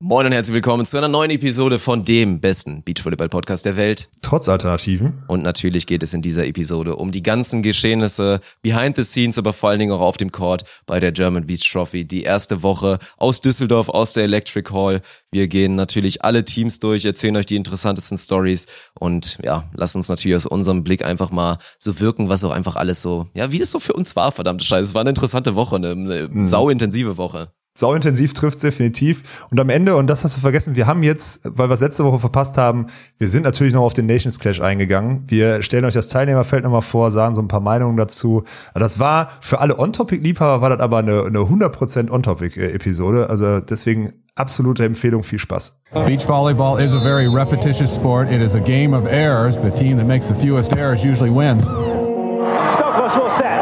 Moin und herzlich willkommen zu einer neuen Episode von dem besten Beachvolleyball-Podcast der Welt. Trotz Alternativen. Und natürlich geht es in dieser Episode um die ganzen Geschehnisse behind the scenes, aber vor allen Dingen auch auf dem Court bei der German Beach Trophy. Die erste Woche aus Düsseldorf, aus der Electric Hall. Wir gehen natürlich alle Teams durch, erzählen euch die interessantesten Stories und ja, lassen uns natürlich aus unserem Blick einfach mal so wirken, was auch einfach alles so, ja, wie es so für uns war, verdammte Scheiße. Es war eine interessante Woche, eine, eine mhm. sauintensive Woche sauintensiv trifft definitiv. Und am Ende, und das hast du vergessen, wir haben jetzt, weil wir es letzte Woche verpasst haben, wir sind natürlich noch auf den Nations Clash eingegangen. Wir stellen euch das Teilnehmerfeld nochmal vor, sagen so ein paar Meinungen dazu. Das war für alle On-Topic-Liebhaber war das aber eine, eine 100% On-Topic-Episode. Also deswegen absolute Empfehlung, viel Spaß. Beach volleyball is a very repetitious sport. It is a game of errors. The team that makes the fewest errors usually wins. Stokos will set.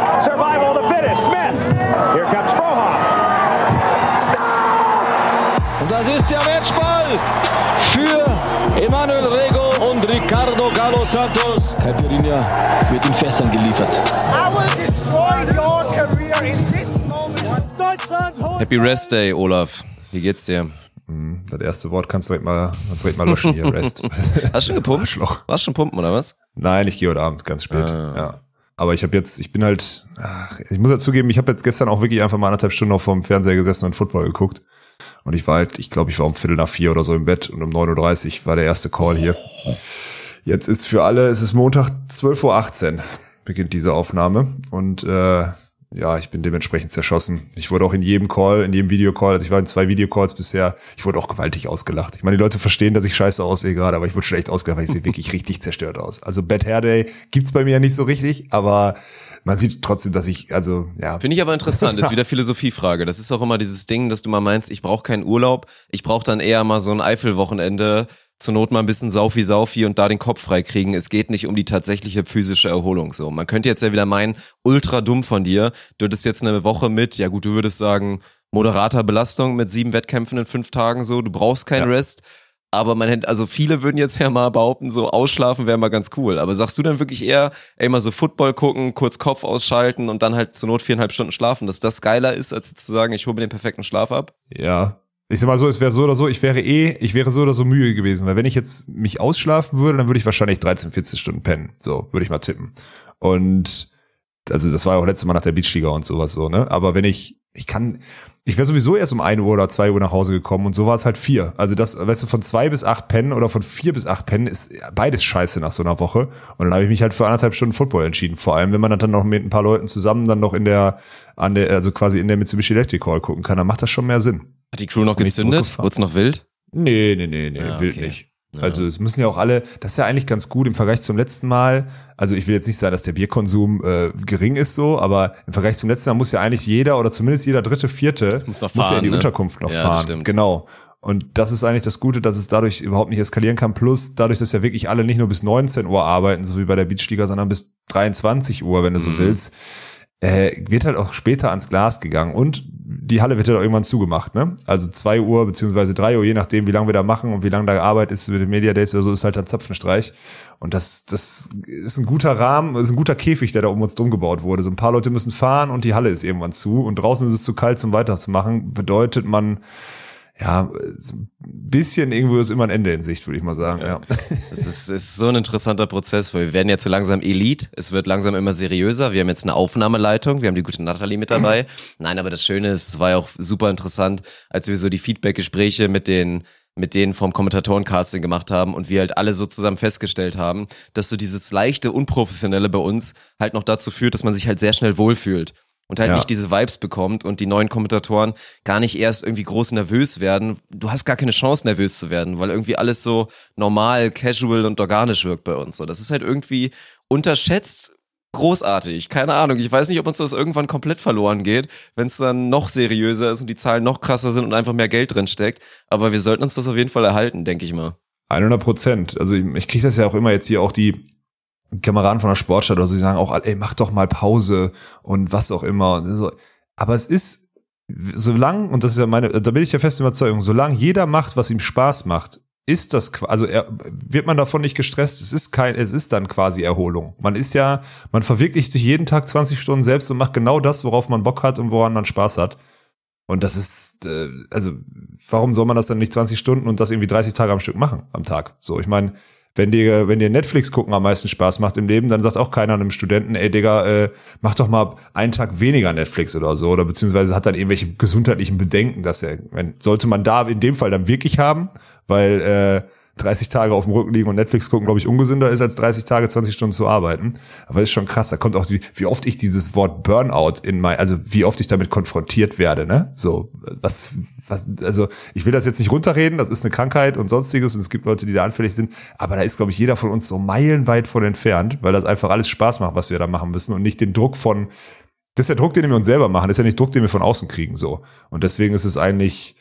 Der Matchball für Emanuel Rego und Ricardo Galo Santos. Caipirinha wird in Fässern geliefert. Happy Rest Day, Olaf. Wie geht's dir? Hm, das erste Wort kannst du direkt mal, kannst du direkt mal löschen hier, Rest. Hast du schon gepumpt? Schloch. Warst schon pumpen, oder was? Nein, ich gehe heute Abend ganz spät. Ah. Ja. Aber ich habe jetzt, ich bin halt, ach, ich muss ja zugeben, ich habe jetzt gestern auch wirklich einfach mal anderthalb Stunden auf dem Fernseher gesessen und Football geguckt. Und ich war halt, ich glaube, ich war um Viertel nach vier oder so im Bett und um 9.30 Uhr war der erste Call hier. Jetzt ist für alle, es ist Montag 12.18 Uhr beginnt diese Aufnahme. Und äh, ja, ich bin dementsprechend zerschossen. Ich wurde auch in jedem Call, in jedem Videocall, also ich war in zwei Videocalls bisher, ich wurde auch gewaltig ausgelacht. Ich meine, die Leute verstehen, dass ich scheiße aussehe gerade, aber ich wurde schon echt ausgelacht, weil ich sehe wirklich richtig zerstört aus. Also Bad Hair Day gibt's bei mir ja nicht so richtig, aber man sieht trotzdem, dass ich, also ja. Finde ich aber interessant, ist wieder Philosophiefrage. Das ist auch immer dieses Ding, dass du mal meinst, ich brauche keinen Urlaub, ich brauche dann eher mal so ein Eifelwochenende, zur Not mal ein bisschen Saufi Saufi und da den Kopf frei kriegen. Es geht nicht um die tatsächliche physische Erholung. So, man könnte jetzt ja wieder meinen, ultra dumm von dir. Du hättest jetzt eine Woche mit, ja gut, du würdest sagen, moderater Belastung mit sieben Wettkämpfen in fünf Tagen so, du brauchst keinen ja. Rest. Aber man hätte, also viele würden jetzt ja mal behaupten, so ausschlafen wäre mal ganz cool. Aber sagst du dann wirklich eher, ey, mal so Football gucken, kurz Kopf ausschalten und dann halt zur Not viereinhalb Stunden schlafen, dass das geiler ist, als zu sagen, ich hole mir den perfekten Schlaf ab? Ja. Ich sag mal so, es wäre so oder so, ich wäre eh, ich wäre so oder so müde gewesen, weil wenn ich jetzt mich ausschlafen würde, dann würde ich wahrscheinlich 13, 14 Stunden pennen. So, würde ich mal tippen. Und also das war ja auch letztes Mal nach der Beachliga und sowas so, ne? Aber wenn ich, ich kann, ich wäre sowieso erst um ein Uhr oder zwei Uhr nach Hause gekommen und so war es halt vier. Also das, weißt du, von zwei bis acht Pennen oder von vier bis acht Pennen ist beides scheiße nach so einer Woche. Und dann habe ich mich halt für anderthalb Stunden Football entschieden. Vor allem, wenn man dann noch mit ein paar Leuten zusammen dann noch in der, an der, also quasi in der Mitsubishi Electric Hall gucken kann, dann macht das schon mehr Sinn. Hat die Crew noch gezündet? Wurde es noch wild? Nee, nee, nee, nee, ja, wild okay. nicht. Also es müssen ja auch alle, das ist ja eigentlich ganz gut im Vergleich zum letzten Mal. Also ich will jetzt nicht sagen, dass der Bierkonsum äh, gering ist so, aber im Vergleich zum letzten Mal muss ja eigentlich jeder oder zumindest jeder dritte, vierte muss, fahren, muss ja in die ne? Unterkunft noch ja, fahren. Genau. Und das ist eigentlich das Gute, dass es dadurch überhaupt nicht eskalieren kann. Plus dadurch, dass ja wirklich alle nicht nur bis 19 Uhr arbeiten, so wie bei der Beachliga, sondern bis 23 Uhr, wenn du so mhm. willst, äh, wird halt auch später ans Glas gegangen. Und die Halle wird ja halt irgendwann zugemacht, ne? Also zwei Uhr beziehungsweise drei Uhr, je nachdem, wie lange wir da machen und wie lange da Arbeit ist mit den Media Days oder so, ist halt ein Zapfenstreich. Und das, das ist ein guter Rahmen, ist ein guter Käfig, der da um uns drum gebaut wurde. So ein paar Leute müssen fahren und die Halle ist irgendwann zu und draußen ist es zu kalt zum weiterzumachen. Bedeutet man, ja, ein bisschen irgendwo ist immer ein Ende in Sicht, würde ich mal sagen. Ja. Es ist, ist so ein interessanter Prozess, weil wir werden jetzt so langsam Elite. Es wird langsam immer seriöser. Wir haben jetzt eine Aufnahmeleitung. Wir haben die gute Nathalie mit dabei. Nein, aber das Schöne ist, es war ja auch super interessant, als wir so die Feedback-Gespräche mit den mit denen vom Kommentatorencasting gemacht haben und wir halt alle so zusammen festgestellt haben, dass so dieses leichte, unprofessionelle bei uns halt noch dazu führt, dass man sich halt sehr schnell wohlfühlt und halt ja. nicht diese Vibes bekommt und die neuen Kommentatoren gar nicht erst irgendwie groß nervös werden. Du hast gar keine Chance, nervös zu werden, weil irgendwie alles so normal, casual und organisch wirkt bei uns. So, das ist halt irgendwie unterschätzt großartig. Keine Ahnung. Ich weiß nicht, ob uns das irgendwann komplett verloren geht, wenn es dann noch seriöser ist und die Zahlen noch krasser sind und einfach mehr Geld drin steckt. Aber wir sollten uns das auf jeden Fall erhalten, denke ich mal. 100 Prozent. Also ich, ich kriege das ja auch immer jetzt hier auch die Kameraden von der Sportstadt oder so, die sagen auch, ey, mach doch mal Pause und was auch immer. Aber es ist, solange, und das ist ja meine, da bin ich ja fest Überzeugung, solange jeder macht, was ihm Spaß macht, ist das, also er, wird man davon nicht gestresst, es ist kein, es ist dann quasi Erholung. Man ist ja, man verwirklicht sich jeden Tag 20 Stunden selbst und macht genau das, worauf man Bock hat und woran man Spaß hat. Und das ist, äh, also, warum soll man das dann nicht 20 Stunden und das irgendwie 30 Tage am Stück machen am Tag? So, ich meine, wenn dir, wenn dir Netflix gucken am meisten Spaß macht im Leben, dann sagt auch keiner einem Studenten, ey Digga, äh, mach doch mal einen Tag weniger Netflix oder so, oder beziehungsweise hat dann irgendwelche gesundheitlichen Bedenken, dass er, sollte man da in dem Fall dann wirklich haben, weil äh, 30 Tage auf dem Rücken liegen und Netflix gucken, glaube ich, ungesünder ist, als 30 Tage, 20 Stunden zu arbeiten. Aber ist schon krass. Da kommt auch, die, wie oft ich dieses Wort Burnout in mein, also wie oft ich damit konfrontiert werde, ne? So, was, was, also ich will das jetzt nicht runterreden, das ist eine Krankheit und sonstiges und es gibt Leute, die da anfällig sind. Aber da ist, glaube ich, jeder von uns so meilenweit von entfernt, weil das einfach alles Spaß macht, was wir da machen müssen und nicht den Druck von, das ist der Druck, den wir uns selber machen, das ist ja nicht Druck, den wir von außen kriegen, so. Und deswegen ist es eigentlich,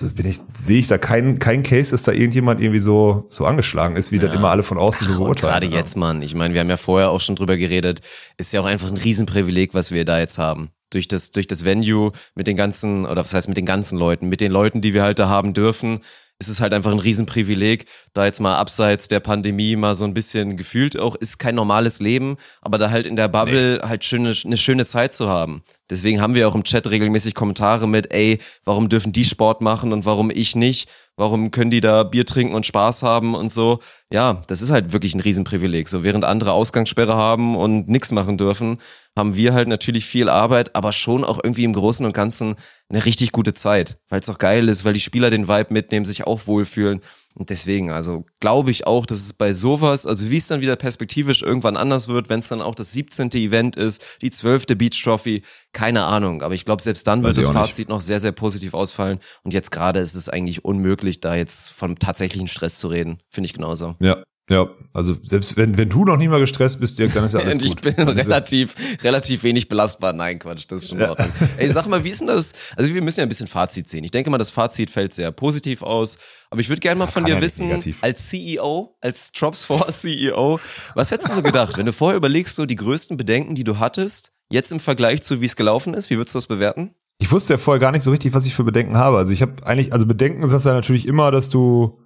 also bin ich, sehe ich da keinen kein Case, dass da irgendjemand irgendwie so, so angeschlagen ist, wie ja. dann immer alle von außen so beurteilen. Gerade ja. jetzt, Mann. Ich meine, wir haben ja vorher auch schon drüber geredet. Ist ja auch einfach ein Riesenprivileg, was wir da jetzt haben. Durch das, durch das Venue mit den ganzen, oder was heißt mit den ganzen Leuten, mit den Leuten, die wir halt da haben dürfen, ist es halt einfach ein Riesenprivileg, da jetzt mal abseits der Pandemie mal so ein bisschen gefühlt auch, ist kein normales Leben, aber da halt in der Bubble nee. halt schöne, eine schöne Zeit zu haben. Deswegen haben wir auch im Chat regelmäßig Kommentare mit, ey, warum dürfen die Sport machen und warum ich nicht? Warum können die da Bier trinken und Spaß haben und so? Ja, das ist halt wirklich ein Riesenprivileg. So während andere Ausgangssperre haben und nichts machen dürfen, haben wir halt natürlich viel Arbeit, aber schon auch irgendwie im Großen und Ganzen eine richtig gute Zeit, weil es auch geil ist, weil die Spieler den Vibe mitnehmen, sich auch wohlfühlen. Und deswegen, also glaube ich auch, dass es bei sowas, also wie es dann wieder perspektivisch irgendwann anders wird, wenn es dann auch das 17. Event ist, die 12. Beach Trophy, keine Ahnung. Aber ich glaube, selbst dann Weiß wird das Fazit nicht. noch sehr, sehr positiv ausfallen. Und jetzt gerade ist es eigentlich unmöglich, da jetzt von tatsächlichen Stress zu reden. Finde ich genauso. Ja, ja, also selbst wenn, wenn du noch nicht mal gestresst bist, Dirk, dann ist ja alles gut. Und ich bin also, relativ, relativ wenig belastbar. Nein, Quatsch, das ist schon in Ordnung. Ja. Ey, sag mal, wie ist denn das? Also wir müssen ja ein bisschen Fazit ziehen. Ich denke mal, das Fazit fällt sehr positiv aus. Aber ich würde gerne mal von dir wissen, negativ. als CEO, als Drops 4 CEO, was hättest du so gedacht, wenn du vorher überlegst, so die größten Bedenken, die du hattest, jetzt im Vergleich zu wie es gelaufen ist, wie würdest du das bewerten? Ich wusste ja vorher gar nicht so richtig, was ich für Bedenken habe. Also ich habe eigentlich, also Bedenken ist das ja natürlich immer, dass du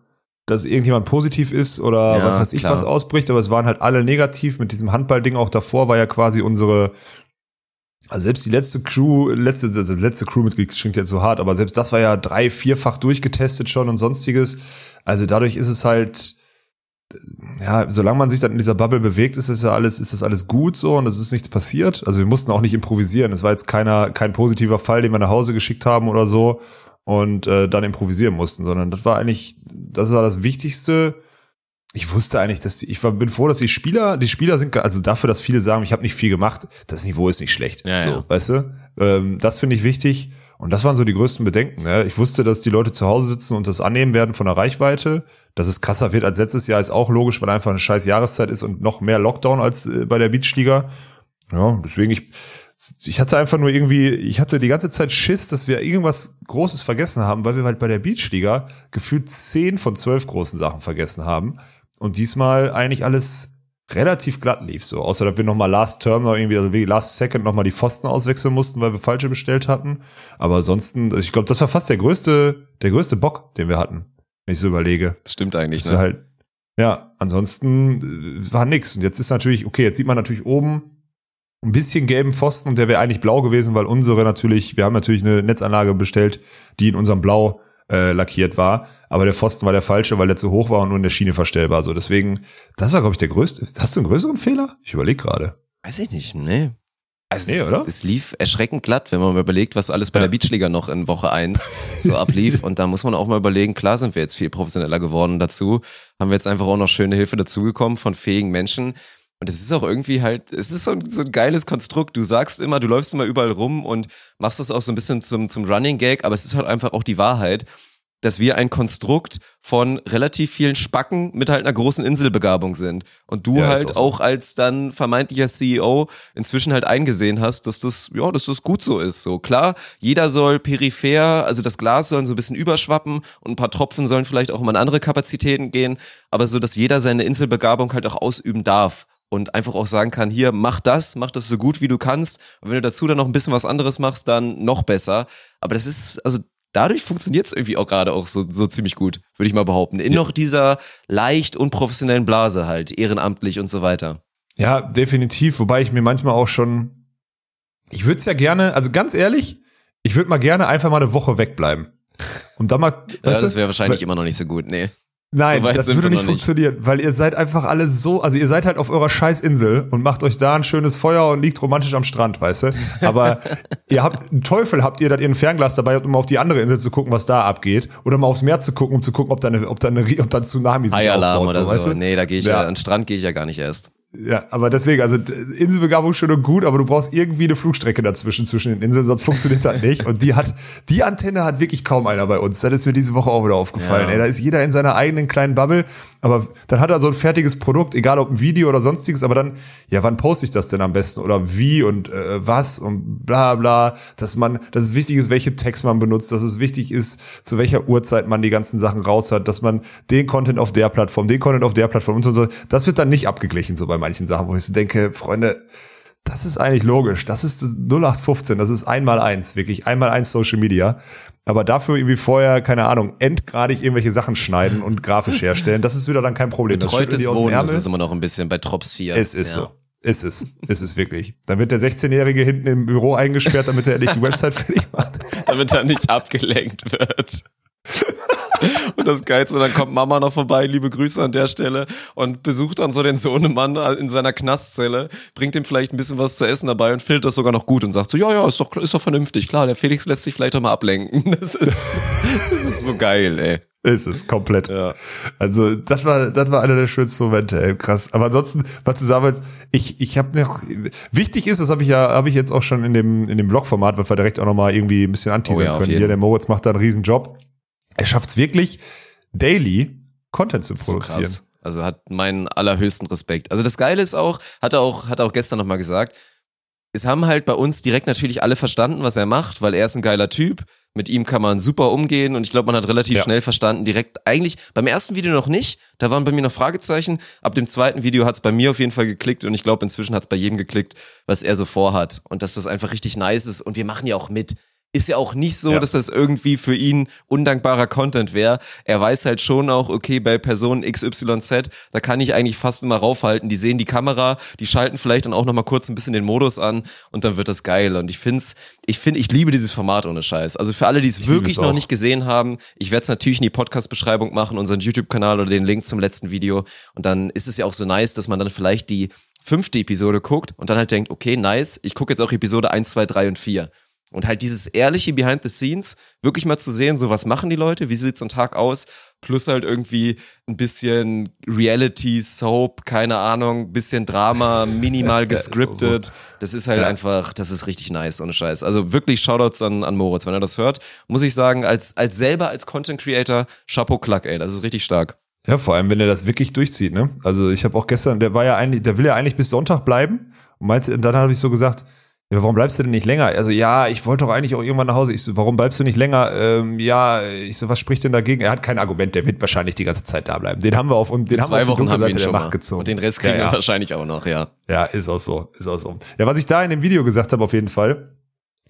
dass irgendjemand positiv ist oder ja, was weiß ich klar. was ausbricht, aber es waren halt alle negativ. Mit diesem Handballding auch davor war ja quasi unsere, also selbst die letzte Crew, letzte, also letzte Crewmitglied klingt jetzt so hart, aber selbst das war ja drei, vierfach durchgetestet schon und sonstiges. Also dadurch ist es halt, ja, solange man sich dann in dieser Bubble bewegt, ist das ja alles, ist das alles gut so und es ist nichts passiert. Also wir mussten auch nicht improvisieren. Es war jetzt keiner, kein positiver Fall, den wir nach Hause geschickt haben oder so und äh, dann improvisieren mussten, sondern das war eigentlich, das war das Wichtigste. Ich wusste eigentlich, dass die, ich war, bin froh, dass die Spieler, die Spieler sind, also dafür, dass viele sagen, ich habe nicht viel gemacht, das Niveau ist nicht schlecht. Ja, so, ja. weißt du? Ähm, das finde ich wichtig. Und das waren so die größten Bedenken. Ne? Ich wusste, dass die Leute zu Hause sitzen und das annehmen werden von der Reichweite. Dass es krasser wird als letztes Jahr, ist auch logisch, weil einfach eine scheiß Jahreszeit ist und noch mehr Lockdown als äh, bei der Beachliga. Ja, deswegen ich, ich hatte einfach nur irgendwie, ich hatte die ganze Zeit Schiss, dass wir irgendwas Großes vergessen haben, weil wir halt bei der Beachliga gefühlt zehn von zwölf großen Sachen vergessen haben. Und diesmal eigentlich alles relativ glatt lief, so. Außer, dass wir nochmal Last Term noch irgendwie, also wie Last Second nochmal die Pfosten auswechseln mussten, weil wir falsche bestellt hatten. Aber ansonsten, also ich glaube, das war fast der größte, der größte Bock, den wir hatten, wenn ich so überlege. Das stimmt eigentlich, das ne? Halt, ja, ansonsten äh, war nix. Und jetzt ist natürlich, okay, jetzt sieht man natürlich oben, ein bisschen gelben Pfosten und der wäre eigentlich blau gewesen, weil unsere natürlich, wir haben natürlich eine Netzanlage bestellt, die in unserem Blau äh, lackiert war, aber der Pfosten war der falsche, weil der zu hoch war und nur in der Schiene verstellbar. So deswegen, das war glaube ich der größte. Hast du einen größeren Fehler? Ich überlege gerade. Weiß ich nicht, nee. Also nee, oder? Es, es, lief erschreckend glatt, wenn man mal überlegt, was alles bei ja. der Beachliga noch in Woche eins so ablief. Und da muss man auch mal überlegen, klar sind wir jetzt viel professioneller geworden dazu. Haben wir jetzt einfach auch noch schöne Hilfe dazugekommen von fähigen Menschen. Und es ist auch irgendwie halt, es ist so ein, so ein geiles Konstrukt. Du sagst immer, du läufst immer überall rum und machst das auch so ein bisschen zum, zum Running Gag, aber es ist halt einfach auch die Wahrheit, dass wir ein Konstrukt von relativ vielen Spacken mit halt einer großen Inselbegabung sind. Und du ja, halt auch, so. auch, als dann vermeintlicher CEO inzwischen halt eingesehen hast, dass das, ja, dass das gut so ist. So klar, jeder soll peripher, also das Glas soll so ein bisschen überschwappen und ein paar Tropfen sollen vielleicht auch mal in andere Kapazitäten gehen, aber so, dass jeder seine Inselbegabung halt auch ausüben darf und einfach auch sagen kann, hier, mach das, mach das so gut wie du kannst. Und wenn du dazu dann noch ein bisschen was anderes machst, dann noch besser. Aber das ist, also dadurch funktioniert es irgendwie auch gerade auch so, so ziemlich gut, würde ich mal behaupten. In ja. noch dieser leicht unprofessionellen Blase halt, ehrenamtlich und so weiter. Ja, definitiv. Wobei ich mir manchmal auch schon, ich würde es ja gerne, also ganz ehrlich, Ich würde mal gerne einfach mal eine Woche wegbleiben. Und dann mal. Ja, das wäre wahrscheinlich immer noch nicht so gut, nee. Nein, so das würde nicht funktionieren, nicht. weil ihr seid einfach alle so, also ihr seid halt auf eurer Scheißinsel und macht euch da ein schönes Feuer und liegt romantisch am Strand, weißt du? Aber ihr habt, einen Teufel habt ihr, dass ihr ein Fernglas dabei habt, um auf die andere Insel zu gucken, was da abgeht. Oder mal aufs Meer zu gucken, um zu gucken, ob da eine, ob da eine, ob da ein Tsunami sich Eialarm aufbaut. oder so, weißt du? Nee, da gehe ich ja, ja, an den Strand gehe ich ja gar nicht erst. Ja, aber deswegen, also Inselbegabung schön und gut, aber du brauchst irgendwie eine Flugstrecke dazwischen, zwischen den Inseln, sonst funktioniert das nicht. Und die hat, die Antenne hat wirklich kaum einer bei uns. Das ist mir diese Woche auch wieder aufgefallen. Ja. Ey, da ist jeder in seiner eigenen kleinen Bubble, aber dann hat er so ein fertiges Produkt, egal ob ein Video oder sonstiges, aber dann, ja, wann poste ich das denn am besten? Oder wie und äh, was und bla bla, dass man, dass es wichtig ist, welche Text man benutzt, dass es wichtig ist, zu welcher Uhrzeit man die ganzen Sachen raus hat, dass man den Content auf der Plattform, den Content auf der Plattform und so. Das wird dann nicht abgeglichen, so bei bei manchen Sachen, wo ich so denke, Freunde, das ist eigentlich logisch. Das ist 0815, das ist einmal eins, wirklich einmal eins Social Media. Aber dafür irgendwie vorher, keine Ahnung, endgradig irgendwelche Sachen schneiden und grafisch herstellen, das ist wieder dann kein Problem. Betreutes das Wohnen, das ist immer noch ein bisschen bei Trops 4. Es ist ja. so. Ist es, ist es wirklich. Dann wird der 16-Jährige hinten im Büro eingesperrt, damit er nicht die Website fertig macht. damit er nicht abgelenkt wird. Und das Geilste, dann kommt Mama noch vorbei, liebe Grüße an der Stelle, und besucht dann so den Sohnemann in seiner Knastzelle, bringt ihm vielleicht ein bisschen was zu essen dabei und filmt das sogar noch gut und sagt so, ja, ja, ist doch, ist doch vernünftig, klar, der Felix lässt sich vielleicht auch mal ablenken. Das ist, das ist so geil, ey. Ist es komplett. Ja. Also das war das war einer der schönsten Momente, ey, krass. Aber ansonsten, was du sagst, ich ich habe noch wichtig ist, das habe ich ja habe ich jetzt auch schon in dem in dem Vlog-Format, weil wir direkt auch noch mal irgendwie ein bisschen anteasern oh ja, können. Hier der Moritz macht da einen riesen Job er schafft es wirklich, daily Content zu produzieren. So also hat meinen allerhöchsten Respekt. Also das Geile ist auch, hat er auch, hat er auch gestern nochmal gesagt, es haben halt bei uns direkt natürlich alle verstanden, was er macht, weil er ist ein geiler Typ. Mit ihm kann man super umgehen und ich glaube, man hat relativ ja. schnell verstanden, direkt eigentlich beim ersten Video noch nicht, da waren bei mir noch Fragezeichen. Ab dem zweiten Video hat es bei mir auf jeden Fall geklickt und ich glaube, inzwischen hat es bei jedem geklickt, was er so vorhat und dass das einfach richtig nice ist und wir machen ja auch mit ist ja auch nicht so, ja. dass das irgendwie für ihn undankbarer Content wäre. Er weiß halt schon auch, okay, bei Person XYZ, da kann ich eigentlich fast immer raufhalten. Die sehen die Kamera, die schalten vielleicht dann auch noch mal kurz ein bisschen den Modus an und dann wird das geil. Und ich find's, ich finde, ich liebe dieses Format ohne Scheiß. Also für alle, die es wirklich noch nicht gesehen haben, ich werde es natürlich in die Podcast-Beschreibung machen, unseren YouTube-Kanal oder den Link zum letzten Video. Und dann ist es ja auch so nice, dass man dann vielleicht die fünfte Episode guckt und dann halt denkt, okay, nice, ich gucke jetzt auch Episode 1, 2, 3 und 4. Und halt dieses ehrliche Behind the Scenes, wirklich mal zu sehen, so was machen die Leute, wie sieht so ein Tag aus, plus halt irgendwie ein bisschen Reality, Soap, keine Ahnung, bisschen Drama, minimal gescriptet. so. Das ist halt ja. einfach, das ist richtig nice, ohne Scheiß. Also wirklich Shoutouts an, an Moritz, wenn er das hört, muss ich sagen, als, als selber als Content Creator, Chapeau Klack, ey, das ist richtig stark. Ja, vor allem, wenn er das wirklich durchzieht, ne? Also ich habe auch gestern, der war ja eigentlich, der will ja eigentlich bis Sonntag bleiben. Und meinte, dann habe ich so gesagt, ja, warum bleibst du denn nicht länger? Also, ja, ich wollte doch eigentlich auch irgendwann nach Hause. Ich so, warum bleibst du nicht länger? Ähm, ja, ich so, was spricht denn dagegen? Er hat kein Argument, der wird wahrscheinlich die ganze Zeit da bleiben. Den haben wir auf und den haben zwei wir auf Wochen haben wir ihn der Macht gezogen. Und den Rest kriegen ja, ja. wir wahrscheinlich auch noch, ja. Ja, ist auch so, ist auch so. Ja, was ich da in dem Video gesagt habe, auf jeden Fall,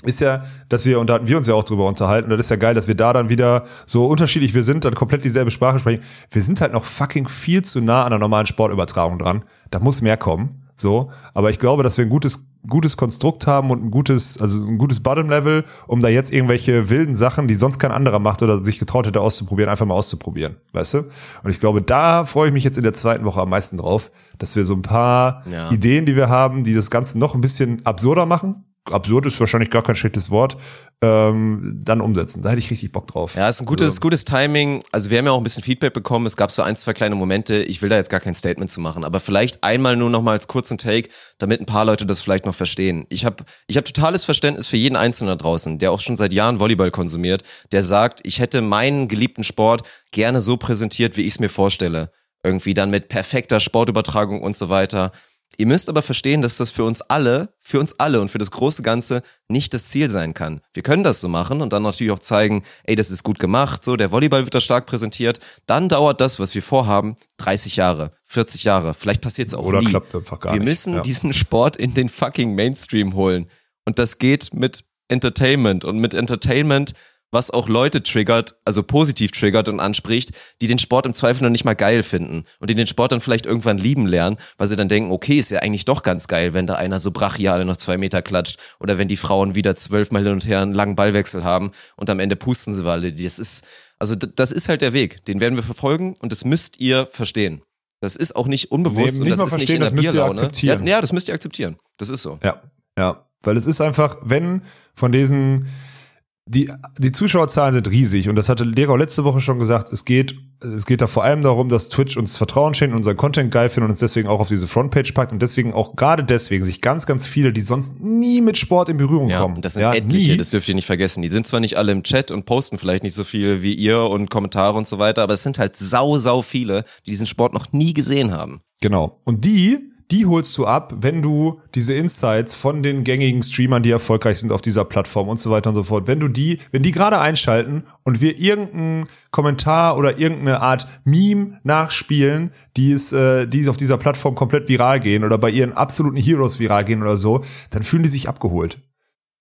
ist ja, dass wir, und da hatten wir uns ja auch drüber unterhalten, und das ist ja geil, dass wir da dann wieder so unterschiedlich wir sind, dann komplett dieselbe Sprache sprechen. Wir sind halt noch fucking viel zu nah an der normalen Sportübertragung dran. Da muss mehr kommen. So, aber ich glaube, dass wir ein gutes, gutes Konstrukt haben und ein gutes, also ein gutes Bottom-Level, um da jetzt irgendwelche wilden Sachen, die sonst kein anderer macht oder sich getraut hätte auszuprobieren, einfach mal auszuprobieren, weißt du? Und ich glaube, da freue ich mich jetzt in der zweiten Woche am meisten drauf, dass wir so ein paar ja. Ideen, die wir haben, die das Ganze noch ein bisschen absurder machen, absurd ist wahrscheinlich gar kein schlechtes Wort, ähm, dann umsetzen. Da hätte ich richtig Bock drauf. Ja, ist ein gutes, also, gutes Timing. Also wir haben ja auch ein bisschen Feedback bekommen. Es gab so ein, zwei kleine Momente. Ich will da jetzt gar kein Statement zu machen, aber vielleicht einmal nur noch mal als kurzen Take, damit ein paar Leute das vielleicht noch verstehen. Ich habe ich hab totales Verständnis für jeden Einzelnen da draußen, der auch schon seit Jahren Volleyball konsumiert, der sagt, ich hätte meinen geliebten Sport gerne so präsentiert, wie ich es mir vorstelle. Irgendwie dann mit perfekter Sportübertragung und so weiter. Ihr müsst aber verstehen, dass das für uns alle, für uns alle und für das große Ganze nicht das Ziel sein kann. Wir können das so machen und dann natürlich auch zeigen, ey, das ist gut gemacht, so, der Volleyball wird da stark präsentiert. Dann dauert das, was wir vorhaben, 30 Jahre, 40 Jahre. Vielleicht passiert es auch Oder nie. klappt einfach gar wir nicht. müssen ja. diesen Sport in den fucking Mainstream holen. Und das geht mit Entertainment. Und mit Entertainment was auch Leute triggert, also positiv triggert und anspricht, die den Sport im Zweifel noch nicht mal geil finden und die den Sport dann vielleicht irgendwann lieben lernen, weil sie dann denken, okay, ist ja eigentlich doch ganz geil, wenn da einer so brachial noch zwei Meter klatscht oder wenn die Frauen wieder zwölfmal hin und her einen langen Ballwechsel haben und am Ende pusten sie alle. Das ist, also das ist halt der Weg, den werden wir verfolgen und das müsst ihr verstehen. Das ist auch nicht unbewusst Nee, und nicht das mal ist nicht in das der müsst ihr akzeptieren. Ja, ja, das müsst ihr akzeptieren. Das ist so. Ja, ja. Weil es ist einfach, wenn von diesen, die, die Zuschauerzahlen sind riesig und das hatte Lego letzte Woche schon gesagt, es geht, es geht da vor allem darum, dass Twitch uns Vertrauen schenkt und unseren Content geil findet und uns deswegen auch auf diese Frontpage packt und deswegen auch gerade deswegen sich ganz, ganz viele, die sonst nie mit Sport in Berührung Ja, kommen. das sind ja, etliche, nie. das dürft ihr nicht vergessen. Die sind zwar nicht alle im Chat und posten vielleicht nicht so viel wie ihr und Kommentare und so weiter, aber es sind halt sau, sau viele, die diesen Sport noch nie gesehen haben. Genau. Und die, die holst du ab, wenn du diese Insights von den gängigen Streamern, die erfolgreich sind auf dieser Plattform und so weiter und so fort, wenn du die, wenn die gerade einschalten und wir irgendeinen Kommentar oder irgendeine Art Meme nachspielen, die es, äh, die es auf dieser Plattform komplett viral gehen oder bei ihren absoluten Heroes viral gehen oder so, dann fühlen die sich abgeholt.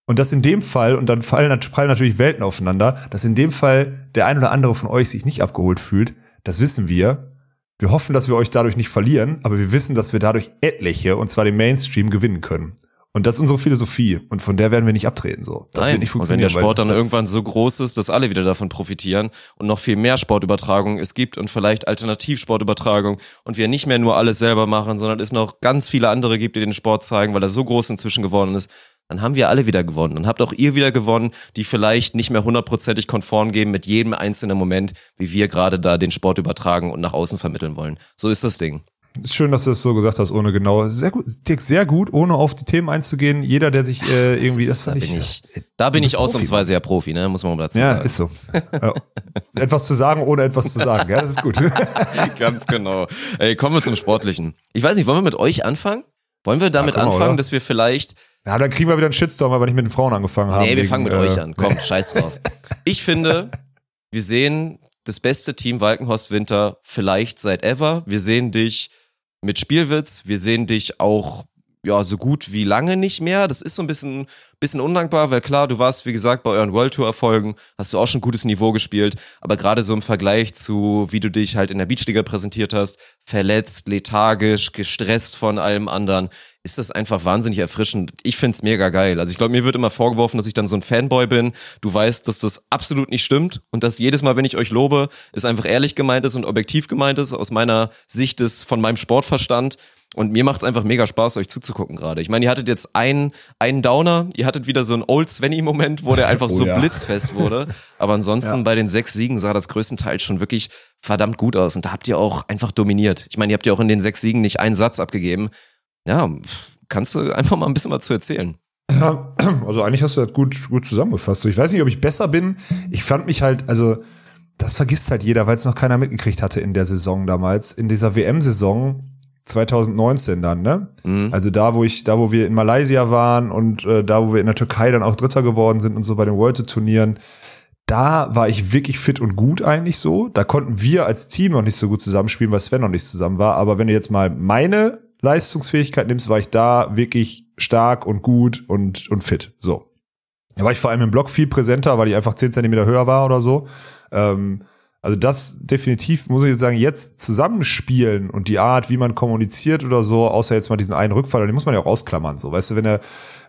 Und das in dem Fall, und dann fallen, prallen natürlich Welten aufeinander, dass in dem Fall der ein oder andere von euch sich nicht abgeholt fühlt, das wissen wir. Wir hoffen, dass wir euch dadurch nicht verlieren, aber wir wissen, dass wir dadurch etliche, und zwar den Mainstream, gewinnen können. Und das ist unsere Philosophie. Und von der werden wir nicht abtreten, so. Das wird nicht und wenn der funktionieren. Sport dann irgendwann so groß ist, dass alle wieder davon profitieren und noch viel mehr Sportübertragung es gibt und vielleicht Alternativsportübertragung und wir nicht mehr nur alles selber machen, sondern es noch ganz viele andere gibt, die den Sport zeigen, weil er so groß inzwischen geworden ist, dann haben wir alle wieder gewonnen. Dann habt auch ihr wieder gewonnen, die vielleicht nicht mehr hundertprozentig konform gehen mit jedem einzelnen Moment, wie wir gerade da den Sport übertragen und nach außen vermitteln wollen. So ist das Ding. Ist schön, dass du das so gesagt hast, ohne genau. Sehr gut, Dirk, sehr gut, ohne auf die Themen einzugehen. Jeder, der sich äh, irgendwie, das, da fand bin ich, da bin ich ausnahmsweise ja Profi, ne? Muss man mal dazu Ja, sagen. ist so. ja. Etwas zu sagen, ohne etwas zu sagen. Ja, das ist gut. Ganz genau. Ey, kommen wir zum Sportlichen. Ich weiß nicht, wollen wir mit euch anfangen? Wollen wir damit Ja, wir, anfangen, oder? dass wir vielleicht. Ja, dann kriegen wir wieder einen Shitstorm, weil wir nicht mit den Frauen angefangen haben. Nee, wir wegen, fangen mit äh, euch an. Komm, scheiß drauf. Ich finde, wir sehen das beste Team Walkenhorst Winter vielleicht seit ever. Wir sehen dich mit Spielwitz. Wir sehen dich auch ja so gut wie lange nicht mehr. Das ist so ein bisschen bisschen undankbar, weil klar, du warst wie gesagt bei euren World Tour Erfolgen, hast du auch schon gutes Niveau gespielt, aber gerade so im Vergleich zu wie du dich halt in der Beachliga präsentiert hast, verletzt, lethargisch, gestresst von allem anderen, ist das einfach wahnsinnig erfrischend. Ich find's mega geil. Also ich glaube, mir wird immer vorgeworfen, dass ich dann so ein Fanboy bin. Du weißt, dass das absolut nicht stimmt und dass jedes Mal, wenn ich euch lobe, es einfach ehrlich gemeint ist und objektiv gemeint ist aus meiner Sicht des von meinem Sportverstand. Und mir macht's einfach mega Spaß, euch zuzugucken gerade. Ich meine, ihr hattet jetzt einen, einen Downer, ihr hattet wieder so einen Old Svenny-Moment, wo der einfach Oh so ja. blitzfest wurde. Aber ansonsten Ja. bei den sechs Siegen sah das größtenteils schon wirklich verdammt gut aus. Und da habt ihr auch einfach dominiert. Ich meine, ihr habt ja auch in den sechs Siegen nicht einen Satz abgegeben. Ja, kannst du einfach mal ein bisschen was zu erzählen? Ja, also eigentlich hast du das gut, gut zusammengefasst. Ich weiß nicht, ob ich besser bin. Ich fand mich halt, also das vergisst halt jeder, weil es noch keiner mitgekriegt hatte in der Saison damals. In dieser WM-Saison 2019 dann, ne? Mhm. Also da, wo ich, da, wo wir in Malaysia waren und äh, da, wo wir in der Türkei dann auch Dritter geworden sind und so bei den World Turnieren, da war ich wirklich fit und gut eigentlich so. Da konnten wir als Team noch nicht so gut zusammenspielen, weil Sven noch nicht zusammen war. Aber wenn du jetzt mal meine Leistungsfähigkeit nimmst, war ich da wirklich stark und gut und, und fit. So. Da war ich vor allem im Block viel präsenter, weil ich einfach 10 Zentimeter höher war oder so. Ähm, also das definitiv, muss ich jetzt sagen, jetzt zusammenspielen und die Art, wie man kommuniziert oder so, außer jetzt mal diesen einen Rückfall, den muss man ja auch ausklammern. So, weißt du, wenn er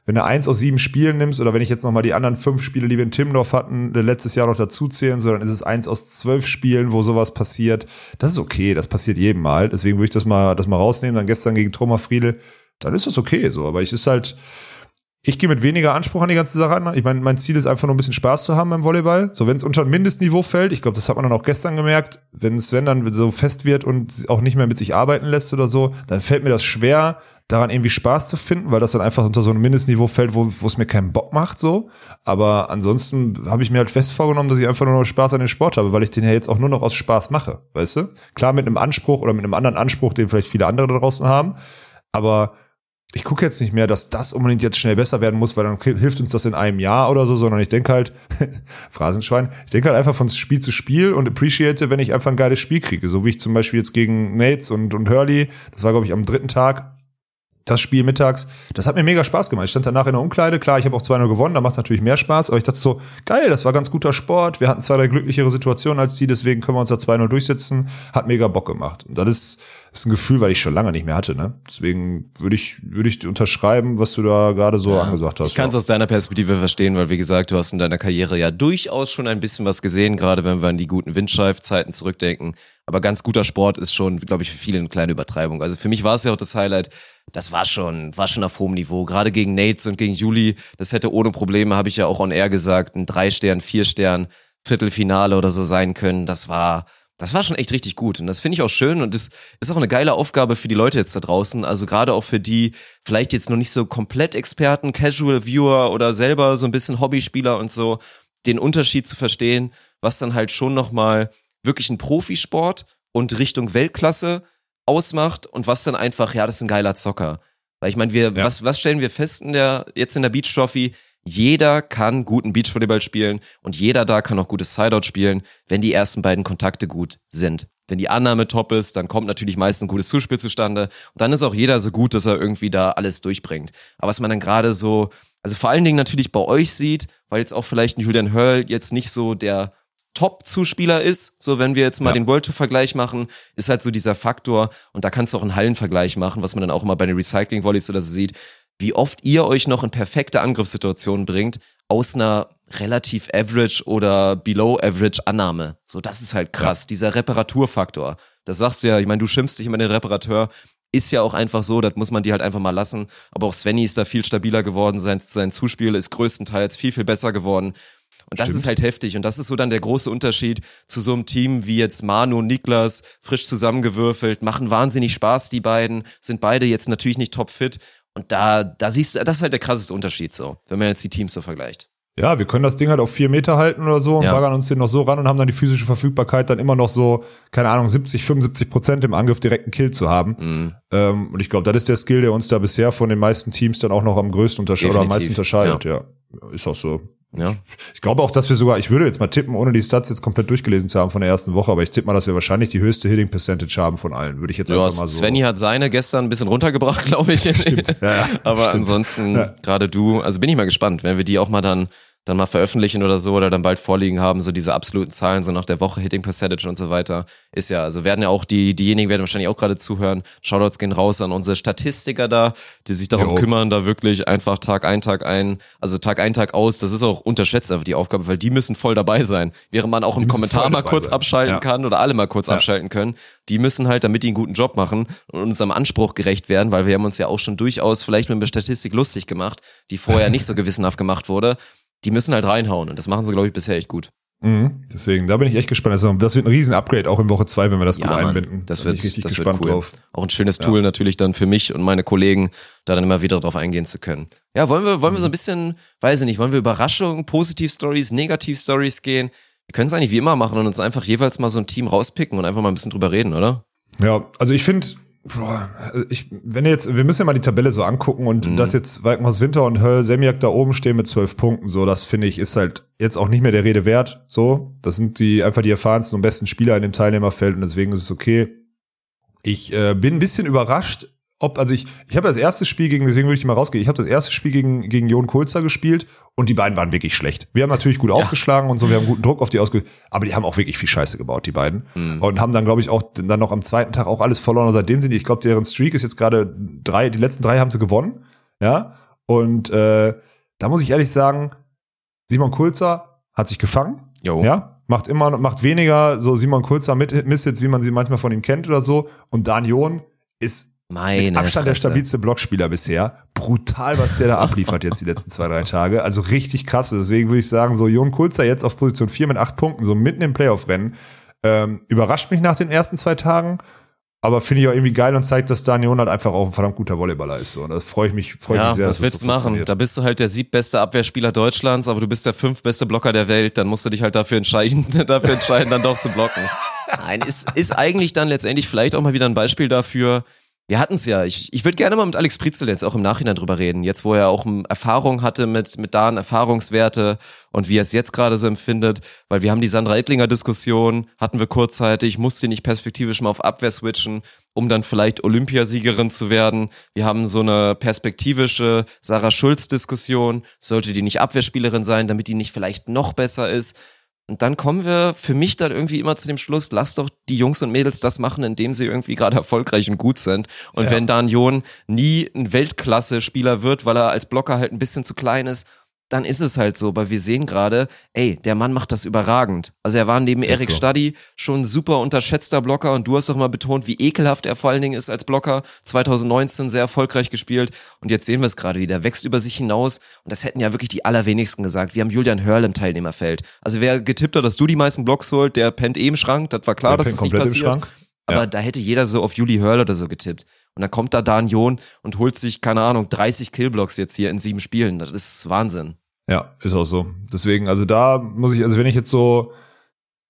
wenn du eins aus sieben Spielen nimmst oder wenn ich jetzt noch mal die anderen fünf Spiele, die wir in Timmendorf hatten, äh, letztes Jahr noch dazu zählen, so, dann ist es eins aus zwölf Spielen, wo sowas passiert. Das ist okay, das passiert jedem Mal. Deswegen würde ich das mal, das mal rausnehmen. Dann gestern gegen Troma Friedel, dann ist das okay, so. Aber ich ist halt, ich gehe mit weniger Anspruch an die ganze Sache an. Ich meine, mein Ziel ist einfach nur ein bisschen Spaß zu haben beim Volleyball. So, wenn es unter ein Mindestniveau fällt, ich glaube, das hat man dann auch gestern gemerkt, wenn Sven dann so fest wird und auch nicht mehr mit sich arbeiten lässt oder so, dann fällt mir das schwer, daran irgendwie Spaß zu finden, weil das dann einfach unter so ein Mindestniveau fällt, wo wo es mir keinen Bock macht, so. Aber ansonsten habe ich mir halt fest vorgenommen, dass ich einfach nur noch Spaß an dem Sport habe, weil ich den ja jetzt auch nur noch aus Spaß mache, weißt du? Klar mit einem Anspruch oder mit einem anderen Anspruch, den vielleicht viele andere da draußen haben, aber ich gucke jetzt nicht mehr, dass das unbedingt jetzt schnell besser werden muss, weil dann hilft uns das in einem Jahr oder so, sondern ich denke halt, Phrasenschwein, ich denke halt einfach von Spiel zu Spiel und appreciate, wenn ich einfach ein geiles Spiel kriege. So wie ich zum Beispiel jetzt gegen Nates und, und Hurley, das war glaube ich am dritten Tag, das Spiel mittags, das hat mir mega Spaß gemacht. Ich stand danach in der Umkleide, klar, ich habe auch 2-0 gewonnen, da macht es natürlich mehr Spaß, aber ich dachte so, geil, das war ganz guter Sport, wir hatten zwei, drei glücklichere Situationen als die, deswegen können wir uns da 2-0 durchsetzen, hat mega Bock gemacht. Und das ist, ist ein Gefühl, weil ich schon lange nicht mehr hatte, ne? Deswegen würde ich, würde ich unterschreiben, was du da gerade so ja, angesagt hast. Ich kann es aus deiner Perspektive verstehen, weil wie gesagt, du hast in deiner Karriere ja durchaus schon ein bisschen was gesehen, gerade wenn wir an die guten Windscheif-Zeiten zurückdenken. Aber ganz guter Sport ist schon, glaube ich, für viele eine kleine Übertreibung. Also für mich war es ja auch das Highlight. Das war schon, war schon auf hohem Niveau. Gerade gegen Nates und gegen Juli, das hätte ohne Probleme, habe ich ja auch on air gesagt, ein drei Stern, vier Stern Viertelfinale oder so sein können. Das war, das war schon echt richtig gut. Und das finde ich auch schön und das ist auch eine geile Aufgabe für die Leute jetzt da draußen. Also gerade auch für die vielleicht jetzt noch nicht so komplett Experten, Casual Viewer oder selber so ein bisschen Hobbyspieler und so, den Unterschied zu verstehen, was dann halt schon nochmal wirklich ein Profisport und Richtung Weltklasse ausmacht und was dann einfach, ja, das ist ein geiler Zocker. Weil ich meine, wir, ja. was, was stellen wir fest in der, jetzt in der Beach Trophy? Jeder kann guten Beachvolleyball spielen und jeder da kann auch gutes Sideout spielen, wenn die ersten beiden Kontakte gut sind. Wenn die Annahme top ist, dann kommt natürlich meistens ein gutes Zuspiel zustande und dann ist auch jeder so gut, dass er irgendwie da alles durchbringt. Aber was man dann gerade so, also vor allen Dingen natürlich bei euch sieht, weil jetzt auch vielleicht ein Julian Hurl jetzt nicht so der Top-Zuspieler ist, so wenn wir jetzt mal ja. den World Tour-Vergleich machen, ist halt so dieser Faktor, und da kannst du auch einen Hallenvergleich machen, was man dann auch immer bei den Recycling-Volleys oder so sieht, wie oft ihr euch noch in perfekte Angriffssituationen bringt, aus einer relativ average oder below average Annahme. So, das ist halt krass, ja. dieser Reparaturfaktor. Das sagst du ja, ich meine, du schimpfst dich immer den Reparateur, ist ja auch einfach so, das muss man die halt einfach mal lassen. Aber auch Svenny ist da viel stabiler geworden, sein, sein Zuspiel ist größtenteils viel, viel besser geworden. Und das Stimmt. ist halt heftig. Und das ist so dann der große Unterschied zu so einem Team wie jetzt Manu und Niklas, frisch zusammengewürfelt, machen wahnsinnig Spaß, die beiden, sind beide jetzt natürlich nicht topfit. Und da, da siehst du, das ist halt der krasseste Unterschied so, wenn man jetzt die Teams so vergleicht. Ja, wir können das Ding halt auf vier Meter halten oder so und ja. baggern uns den noch so ran und haben dann die physische Verfügbarkeit, dann immer noch so, keine Ahnung, 70, 75 Prozent im Angriff direkten Kill zu haben. Mhm. Ähm, und ich glaube, das ist der Skill, der uns da bisher von den meisten Teams dann auch noch am größten unterscheidet oder am meisten unterscheidet, ja. ja. Ist auch so. Ja. Ich glaube auch, dass wir sogar, ich würde jetzt mal tippen, ohne die Stats jetzt komplett durchgelesen zu haben von der ersten Woche, aber ich tippe mal, dass wir wahrscheinlich die höchste Hitting Percentage haben von allen. Würde ich jetzt ja, einfach mal so. Svenny hat seine gestern ein bisschen runtergebracht, glaube ich. Stimmt. Ja, aber Stimmt. ansonsten, ja. gerade du, also bin ich mal gespannt, wenn wir die auch mal dann dann mal veröffentlichen oder so oder dann bald vorliegen haben, so diese absoluten Zahlen, so nach der Woche Hitting Percentage und so weiter, ist ja, also werden ja auch die, diejenigen werden wahrscheinlich auch gerade zuhören. Shoutouts gehen raus an unsere Statistiker da, die sich darum jo. kümmern, da wirklich einfach Tag ein, Tag ein, also Tag ein, Tag aus, das ist auch unterschätzt einfach die Aufgabe, weil die müssen voll dabei sein. Während man auch im Kommentar mal kurz sein. abschalten ja. kann oder alle mal kurz ja. abschalten können, die müssen halt, damit die einen guten Job machen und unserem Anspruch gerecht werden, weil wir haben uns ja auch schon durchaus vielleicht mit der Statistik lustig gemacht, die vorher nicht so gewissenhaft gemacht wurde die müssen halt reinhauen und das machen sie, glaube ich, bisher echt gut. Mhm. Deswegen, da bin ich echt gespannt. Also, das wird ein riesen Upgrade auch in Woche zwei, wenn wir das ja, gut Mann, einbinden. Das wird, richtig das gespannt cool. drauf. Auch ein schönes Tool ja. natürlich dann für mich und meine Kollegen, da dann immer wieder drauf eingehen zu können. Ja, wollen wir, wollen wir so ein bisschen, weiß ich nicht, wollen wir Überraschungen, Positiv-Stories, Negativ-Stories gehen? Wir können es eigentlich wie immer machen und uns einfach jeweils mal so ein Team rauspicken und einfach mal ein bisschen drüber reden, oder? Ja, also ich finde, Boah, ich, wenn jetzt, wir müssen ja mal die Tabelle so angucken und mhm. dass jetzt Walkmaus Winter und Höll Semjak da oben stehen mit zwölf Punkten, so, das finde ich, ist halt jetzt auch nicht mehr der Rede wert, so. Das sind die, einfach die erfahrensten und besten Spieler in dem Teilnehmerfeld und deswegen ist es okay. Ich äh, bin ein bisschen überrascht, ob, also ich, ich habe das erste Spiel gegen, deswegen würde ich mal rausgehen, ich habe das erste Spiel gegen, gegen Jon Kulzer gespielt und die beiden waren wirklich schlecht. Wir haben natürlich gut ja. aufgeschlagen und so, wir haben guten Druck auf die ausgeübt, aber die haben auch wirklich viel Scheiße gebaut, die beiden. Mhm. Und haben dann, glaube ich, auch dann noch am zweiten Tag auch alles verloren. Und seitdem sind die, ich glaube, deren Streak ist jetzt gerade drei, die letzten drei haben sie gewonnen. Ja. Und äh, da muss ich ehrlich sagen, Simon Kulzer hat sich gefangen. Jo. Ja, macht immer, macht weniger so Simon Kulzer mit Miss jetzt, wie man sie manchmal von ihm kennt oder so. Und Dan John ist meine Mit Abstand Fresse. der stabilste Blockspieler bisher. Brutal, was der da abliefert jetzt die letzten zwei, drei Tage. Also richtig krass. Deswegen würde ich sagen, so Jon Kulzer jetzt auf Position 4 mit acht Punkten, so mitten im Playoff-Rennen. Ähm, überrascht mich nach den ersten zwei Tagen. Aber finde ich auch irgendwie geil und zeigt, dass Daniel halt einfach auch ein verdammt guter Volleyballer ist. So. Und das freue ich mich, freue ja, mich sehr. Was willst du so machen? Da bist du halt der siebbeste Abwehrspieler Deutschlands, aber du bist der fünftbeste Blocker der Welt. Dann musst du dich halt dafür entscheiden, dafür entscheiden, dann doch zu blocken. Nein, ist, ist eigentlich dann letztendlich vielleicht auch mal wieder ein Beispiel dafür, wir hatten es ja. Ich, ich würde gerne mal mit Alex Pritzel jetzt auch im Nachhinein drüber reden. Jetzt, wo er auch Erfahrung hatte mit, mit Dan, Erfahrungswerte und wie er es jetzt gerade so empfindet. Weil wir haben die Sandra Ettlinger Diskussion, hatten wir kurzzeitig, musste nicht perspektivisch mal auf Abwehr switchen um dann vielleicht Olympiasiegerin zu werden. Wir haben so eine perspektivische Sarah Schulz-Diskussion. Sollte die nicht Abwehrspielerin sein, damit die nicht vielleicht noch besser ist? Und dann kommen wir für mich dann irgendwie immer zu dem Schluss, lass doch die Jungs und Mädels das machen, indem sie irgendwie gerade erfolgreich und gut sind. Und ja. wenn Dan Jon nie ein Weltklasse-Spieler wird, weil er als Blocker halt ein bisschen zu klein ist, dann ist es halt so, weil wir sehen gerade, ey, der Mann macht das überragend. Also er war neben ist Erik so. Stadi schon ein super unterschätzter Blocker und du hast doch mal betont, wie ekelhaft er vor allen Dingen ist als Blocker. 2019 sehr erfolgreich gespielt und jetzt sehen wir es gerade wieder, wächst über sich hinaus und das hätten ja wirklich die allerwenigsten gesagt. Wir haben Julian Hörl im Teilnehmerfeld. Also wer getippt hat, dass du die meisten Blocks holt, der pennt eh im Schrank, das war klar, der dass das nicht passiert. Aber ja. da hätte jeder so auf Juli Hörl oder so getippt. Und dann kommt da Dan Jon und holt sich, keine Ahnung, 30 Killblocks jetzt hier in sieben Spielen. Das ist Wahnsinn. Ja, ist auch so. Deswegen, also da muss ich, also wenn ich jetzt so,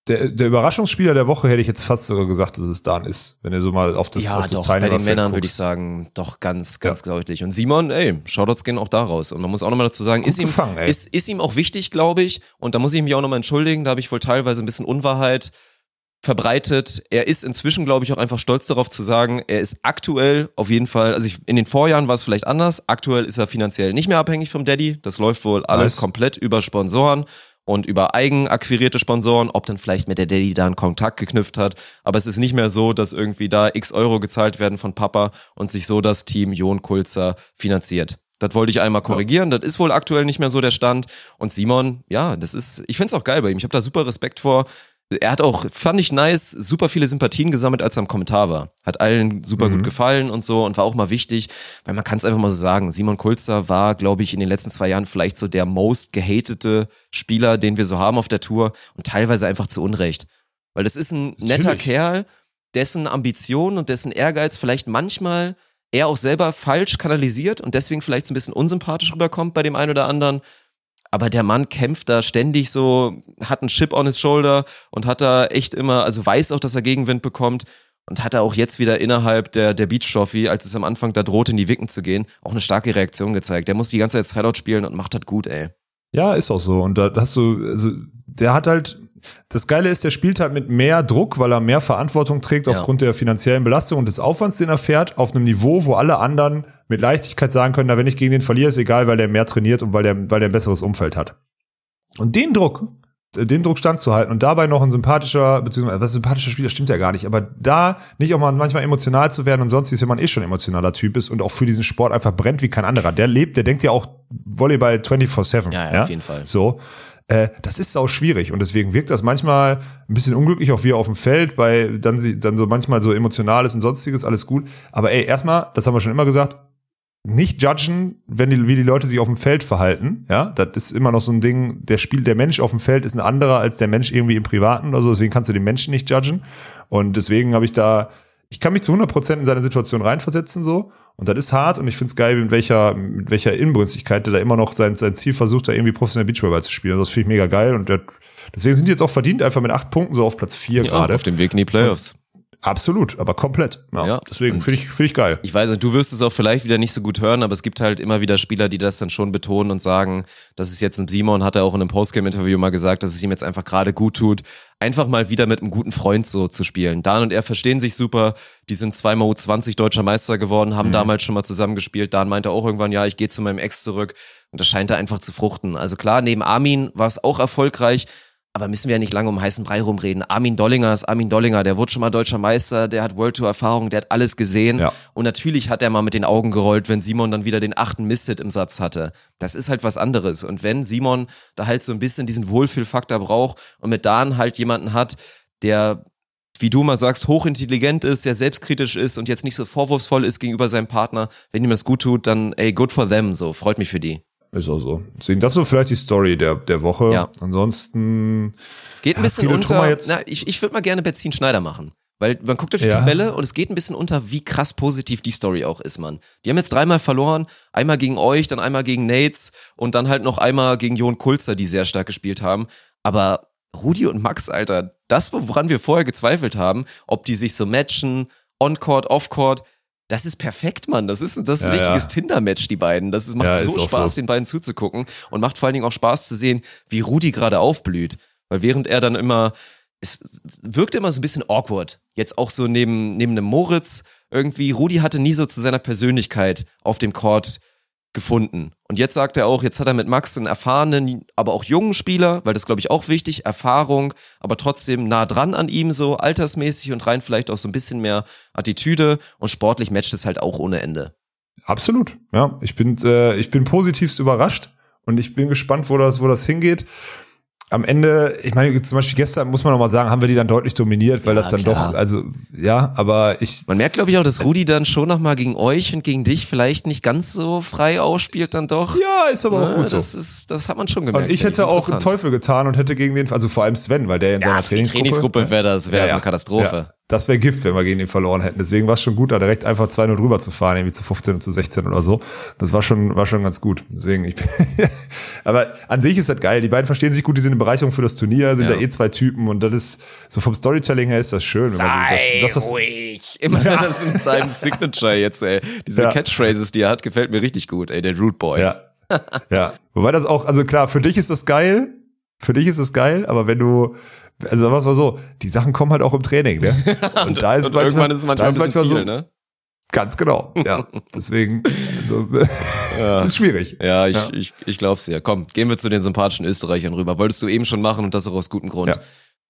der, der Überraschungsspieler der Woche hätte ich jetzt fast sogar gesagt, dass es Dan ist, wenn er so mal auf das, ja, auf das doch, bei den Männern würde ich sagen, doch ganz, ganz ja. deutlich. Und Simon, ey, Shoutouts gehen auch da raus. Und man muss auch nochmal dazu sagen, ist ihm, ist, ist ihm auch wichtig, glaube ich. Und da muss ich mich auch nochmal entschuldigen, da habe ich wohl teilweise ein bisschen Unwahrheit verbreitet. Er ist inzwischen, glaube ich, auch einfach stolz darauf zu sagen, er ist aktuell auf jeden Fall, also ich, in den Vorjahren war es vielleicht anders, aktuell ist er finanziell nicht mehr abhängig vom Daddy. Das läuft wohl alles nice. komplett über Sponsoren und über eigen akquirierte Sponsoren, ob dann vielleicht mit der Daddy da einen Kontakt geknüpft hat. Aber es ist nicht mehr so, dass irgendwie da x Euro gezahlt werden von Papa und sich so das Team Jon Kulzer finanziert. Das wollte ich einmal korrigieren. Das ist wohl aktuell nicht mehr so der Stand. Und Simon, ja, das ist, ich find's auch geil bei ihm. Ich habe da super Respekt vor er hat auch, fand ich nice, super viele Sympathien gesammelt, als er am Kommentar war. Hat allen super mhm. gut gefallen und so und war auch mal wichtig, weil man kann es einfach mal so sagen. Simon Kulzer war, glaube ich, in den letzten zwei Jahren vielleicht so der most gehatete Spieler, den wir so haben auf der Tour und teilweise einfach zu Unrecht. Weil das ist ein netter Natürlich. Kerl, dessen Ambition und dessen Ehrgeiz vielleicht manchmal er auch selber falsch kanalisiert und deswegen vielleicht so ein bisschen unsympathisch rüberkommt bei dem einen oder anderen aber der Mann kämpft da ständig so, hat einen Chip on his shoulder und hat da echt immer, also weiß auch, dass er Gegenwind bekommt und hat er auch jetzt wieder innerhalb der, der Beach Trophy, als es am Anfang da drohte, in die Wicken zu gehen, auch eine starke Reaktion gezeigt. Der muss die ganze Zeit Sideout spielen und macht das gut, ey. Ja, ist auch so. Und da hast du, also der hat halt, das Geile ist, der spielt halt mit mehr Druck, weil er mehr Verantwortung trägt ja. aufgrund der finanziellen Belastung und des Aufwands, den er fährt, auf einem Niveau, wo alle anderen mit Leichtigkeit sagen können, na, wenn ich gegen den verliere, ist egal, weil der mehr trainiert und weil der, weil der ein besseres Umfeld hat. Und den Druck, den Druck standzuhalten und dabei noch ein sympathischer, beziehungsweise was sympathischer Spieler stimmt ja gar nicht, aber da nicht auch mal manchmal emotional zu werden und sonst wenn man eh schon emotionaler Typ ist und auch für diesen Sport einfach brennt wie kein anderer. Der lebt, der denkt ja auch Volleyball 24-7. Ja, ja, ja, auf jeden Fall. So. Äh, das ist auch schwierig und deswegen wirkt das manchmal ein bisschen unglücklich, auch wie auf dem Feld, bei dann sie dann so manchmal so emotionales und sonstiges, alles gut. Aber ey, erstmal, das haben wir schon immer gesagt, nicht judgen, wenn die, wie die Leute sich auf dem Feld verhalten. Ja, das ist immer noch so ein Ding. Der Spiel, der Mensch auf dem Feld ist ein anderer als der Mensch irgendwie im Privaten oder so. Deswegen kannst du den Menschen nicht judgen. Und deswegen habe ich da, ich kann mich zu 100 Prozent in seine Situation reinversetzen so. Und das ist hart. Und ich finde es geil, mit welcher, mit welcher Inbrünstigkeit der da immer noch sein, sein Ziel versucht, da irgendwie professionell Beachvolleyball zu spielen. Das finde ich mega geil. Und der, deswegen sind die jetzt auch verdient einfach mit acht Punkten so auf Platz vier ja, gerade. Auf dem Weg in die Playoffs. Und Absolut, aber komplett. Ja, ja deswegen finde ich, finde ich geil. Ich weiß, du wirst es auch vielleicht wieder nicht so gut hören, aber es gibt halt immer wieder Spieler, die das dann schon betonen und sagen, dass es jetzt ein Simon hat er auch in einem Postgame-Interview mal gesagt, dass es ihm jetzt einfach gerade gut tut, einfach mal wieder mit einem guten Freund so zu spielen. Dan und er verstehen sich super. Die sind zweimal U20 deutscher Meister geworden, haben mhm. damals schon mal zusammengespielt. Dan meinte auch irgendwann, ja, ich gehe zu meinem Ex zurück. Und das scheint da einfach zu fruchten. Also klar, neben Armin war es auch erfolgreich, aber müssen wir ja nicht lange um heißen Brei rumreden. Armin Dollinger ist Armin Dollinger, der wurde schon mal deutscher Meister, der hat World Tour Erfahrung, der hat alles gesehen. Ja. Und natürlich hat er mal mit den Augen gerollt, wenn Simon dann wieder den achten Misshit im Satz hatte. Das ist halt was anderes. Und wenn Simon da halt so ein bisschen diesen Wohlfühlfaktor braucht und mit Dan halt jemanden hat, der wie du mal sagst, hochintelligent ist, sehr selbstkritisch ist und jetzt nicht so vorwurfsvoll ist gegenüber seinem Partner, wenn ihm das gut tut, dann ey, good for them, so, freut mich für die. Ist auch so. Deswegen, das ist so vielleicht die Story der, der Woche. Ja. Ansonsten. Geht ein bisschen unter. Na, ich ich würde mal gerne Benzin Schneider machen. Weil man guckt auf die ja. Tabelle und es geht ein bisschen unter, wie krass positiv die Story auch ist, Mann. Die haben jetzt dreimal verloren, einmal gegen euch, dann einmal gegen Nates und dann halt noch einmal gegen Jon Kulzer, die sehr stark gespielt haben. Aber Rudi und Max, Alter, das, woran wir vorher gezweifelt haben, ob die sich so matchen, on-court, off-court, das ist perfekt, Mann. Das ist, das ist ein ja, richtiges ja. Tinder-Match, die beiden. Das ist, macht ja, so Spaß, so. den beiden zuzugucken und macht vor allen Dingen auch Spaß zu sehen, wie Rudi gerade aufblüht. Weil während er dann immer, es wirkt immer so ein bisschen awkward. Jetzt auch so neben, neben einem Moritz, irgendwie, Rudi hatte nie so zu seiner Persönlichkeit auf dem Court gefunden. Und jetzt sagt er auch, jetzt hat er mit Max einen erfahrenen, aber auch jungen Spieler, weil das glaube ich auch wichtig, Erfahrung, aber trotzdem nah dran an ihm, so altersmäßig und rein vielleicht auch so ein bisschen mehr Attitüde und sportlich matcht es halt auch ohne Ende. Absolut, ja. Ich bin, äh, ich bin positivst überrascht und ich bin gespannt, wo das, wo das hingeht am Ende, ich meine, zum Beispiel gestern muss man noch mal sagen, haben wir die dann deutlich dominiert, weil ja, das dann klar. doch, also ja, aber ich. Man merkt, glaube ich, auch, dass Rudi dann schon noch mal gegen euch und gegen dich vielleicht nicht ganz so frei ausspielt, dann doch. Ja, ist aber auch gut so. Das ist, das hat man schon gemerkt. Und ich hätte auch einen Teufel getan und hätte gegen den, also vor allem Sven, weil der in ja, seiner Trainingsgruppe. Trainingsgruppe wäre das, wäre ja, so eine Katastrophe das wäre Gift, wenn wir gegen ihn verloren hätten. Deswegen war es schon gut, da direkt einfach 2-0 drüber zu fahren, irgendwie zu 15 und zu 16 oder so. Das war schon, war schon ganz gut. Deswegen, ich aber an sich ist das geil. Die beiden verstehen sich gut, die sind eine Bereicherung für das Turnier, sind ja. da eh zwei Typen und das ist, so vom Storytelling her ist das schön. Sei das, das ruhig. Immer ja. das in seinem Signature jetzt, ey. Diese ja. Catchphrases, die er hat, gefällt mir richtig gut, ey, der Root Boy. Ja. ja. Wobei das auch, also klar, für dich ist das geil. Für dich ist das geil, aber wenn du, also was war so, die Sachen kommen halt auch im Training, ne? Und, und da ist und manchmal, irgendwann ist es manchmal, ist manchmal viel, so, ne? Ganz genau, ja. Deswegen, also, ja. ist schwierig. Ja, ich, ja. ich, ich glaub's dir. Komm, gehen wir zu den sympathischen Österreichern rüber. Wolltest du eben schon machen und das auch aus gutem Grund. Ja.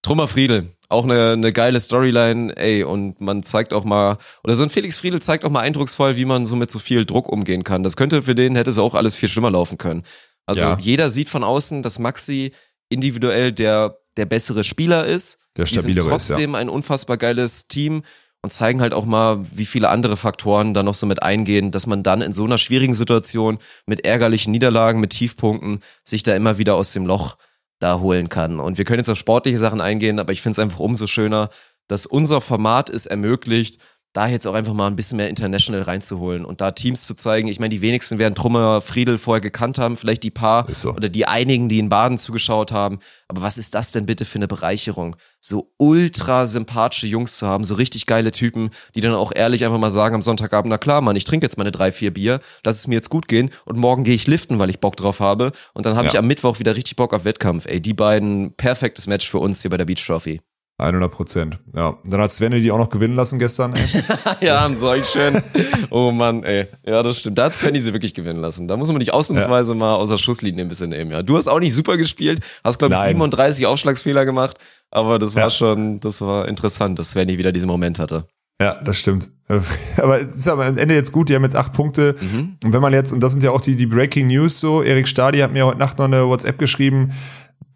Trummer Friedel, auch eine, eine geile Storyline, ey, und man zeigt auch mal, oder so ein Felix Friedel zeigt auch mal eindrucksvoll, wie man so mit so viel Druck umgehen kann. Das könnte für den, hätte es auch alles viel schlimmer laufen können. Also ja. jeder sieht von außen, dass Maxi individuell der der bessere Spieler ist. Der stabilere die sind trotzdem ist, ja. ein unfassbar geiles Team und zeigen halt auch mal, wie viele andere Faktoren da noch so mit eingehen, dass man dann in so einer schwierigen Situation mit ärgerlichen Niederlagen, mit Tiefpunkten sich da immer wieder aus dem Loch da holen kann. Und wir können jetzt auf sportliche Sachen eingehen, aber ich finde es einfach umso schöner, dass unser Format es ermöglicht, da jetzt auch einfach mal ein bisschen mehr international reinzuholen und da Teams zu zeigen. Ich meine, die wenigsten werden Trummer Friedel vorher gekannt haben, vielleicht die paar so. oder die einigen, die in Baden zugeschaut haben. Aber was ist das denn bitte für eine Bereicherung? So ultra sympathische Jungs zu haben, so richtig geile Typen, die dann auch ehrlich einfach mal sagen am Sonntagabend, na klar, Mann, ich trinke jetzt meine drei, vier Bier, lass es mir jetzt gut gehen und morgen gehe ich liften, weil ich Bock drauf habe und dann habe ja. ich am Mittwoch wieder richtig Bock auf Wettkampf. Ey, die beiden, perfektes Match für uns hier bei der Beach Trophy. 100 Prozent. Ja. Dann hat Sven die auch noch gewinnen lassen gestern. Ja, am solch schön. Oh Mann, ey. Ja, das stimmt. Da hat Sven sie wirklich gewinnen lassen. Da muss man dich ausnahmsweise ja. mal außer Schusslinie ein bisschen nehmen. Ja, du hast auch nicht super gespielt. Hast glaube ich 37 Aufschlagsfehler gemacht. Aber das war ja. schon, das war interessant, dass Sven wieder diesen Moment hatte. Ja, das stimmt. Aber es ist aber am Ende jetzt gut, die haben jetzt acht Punkte. Mhm. Und wenn man jetzt, und das sind ja auch die, die Breaking News so, Erik Stadi hat mir heute Nacht noch eine WhatsApp geschrieben,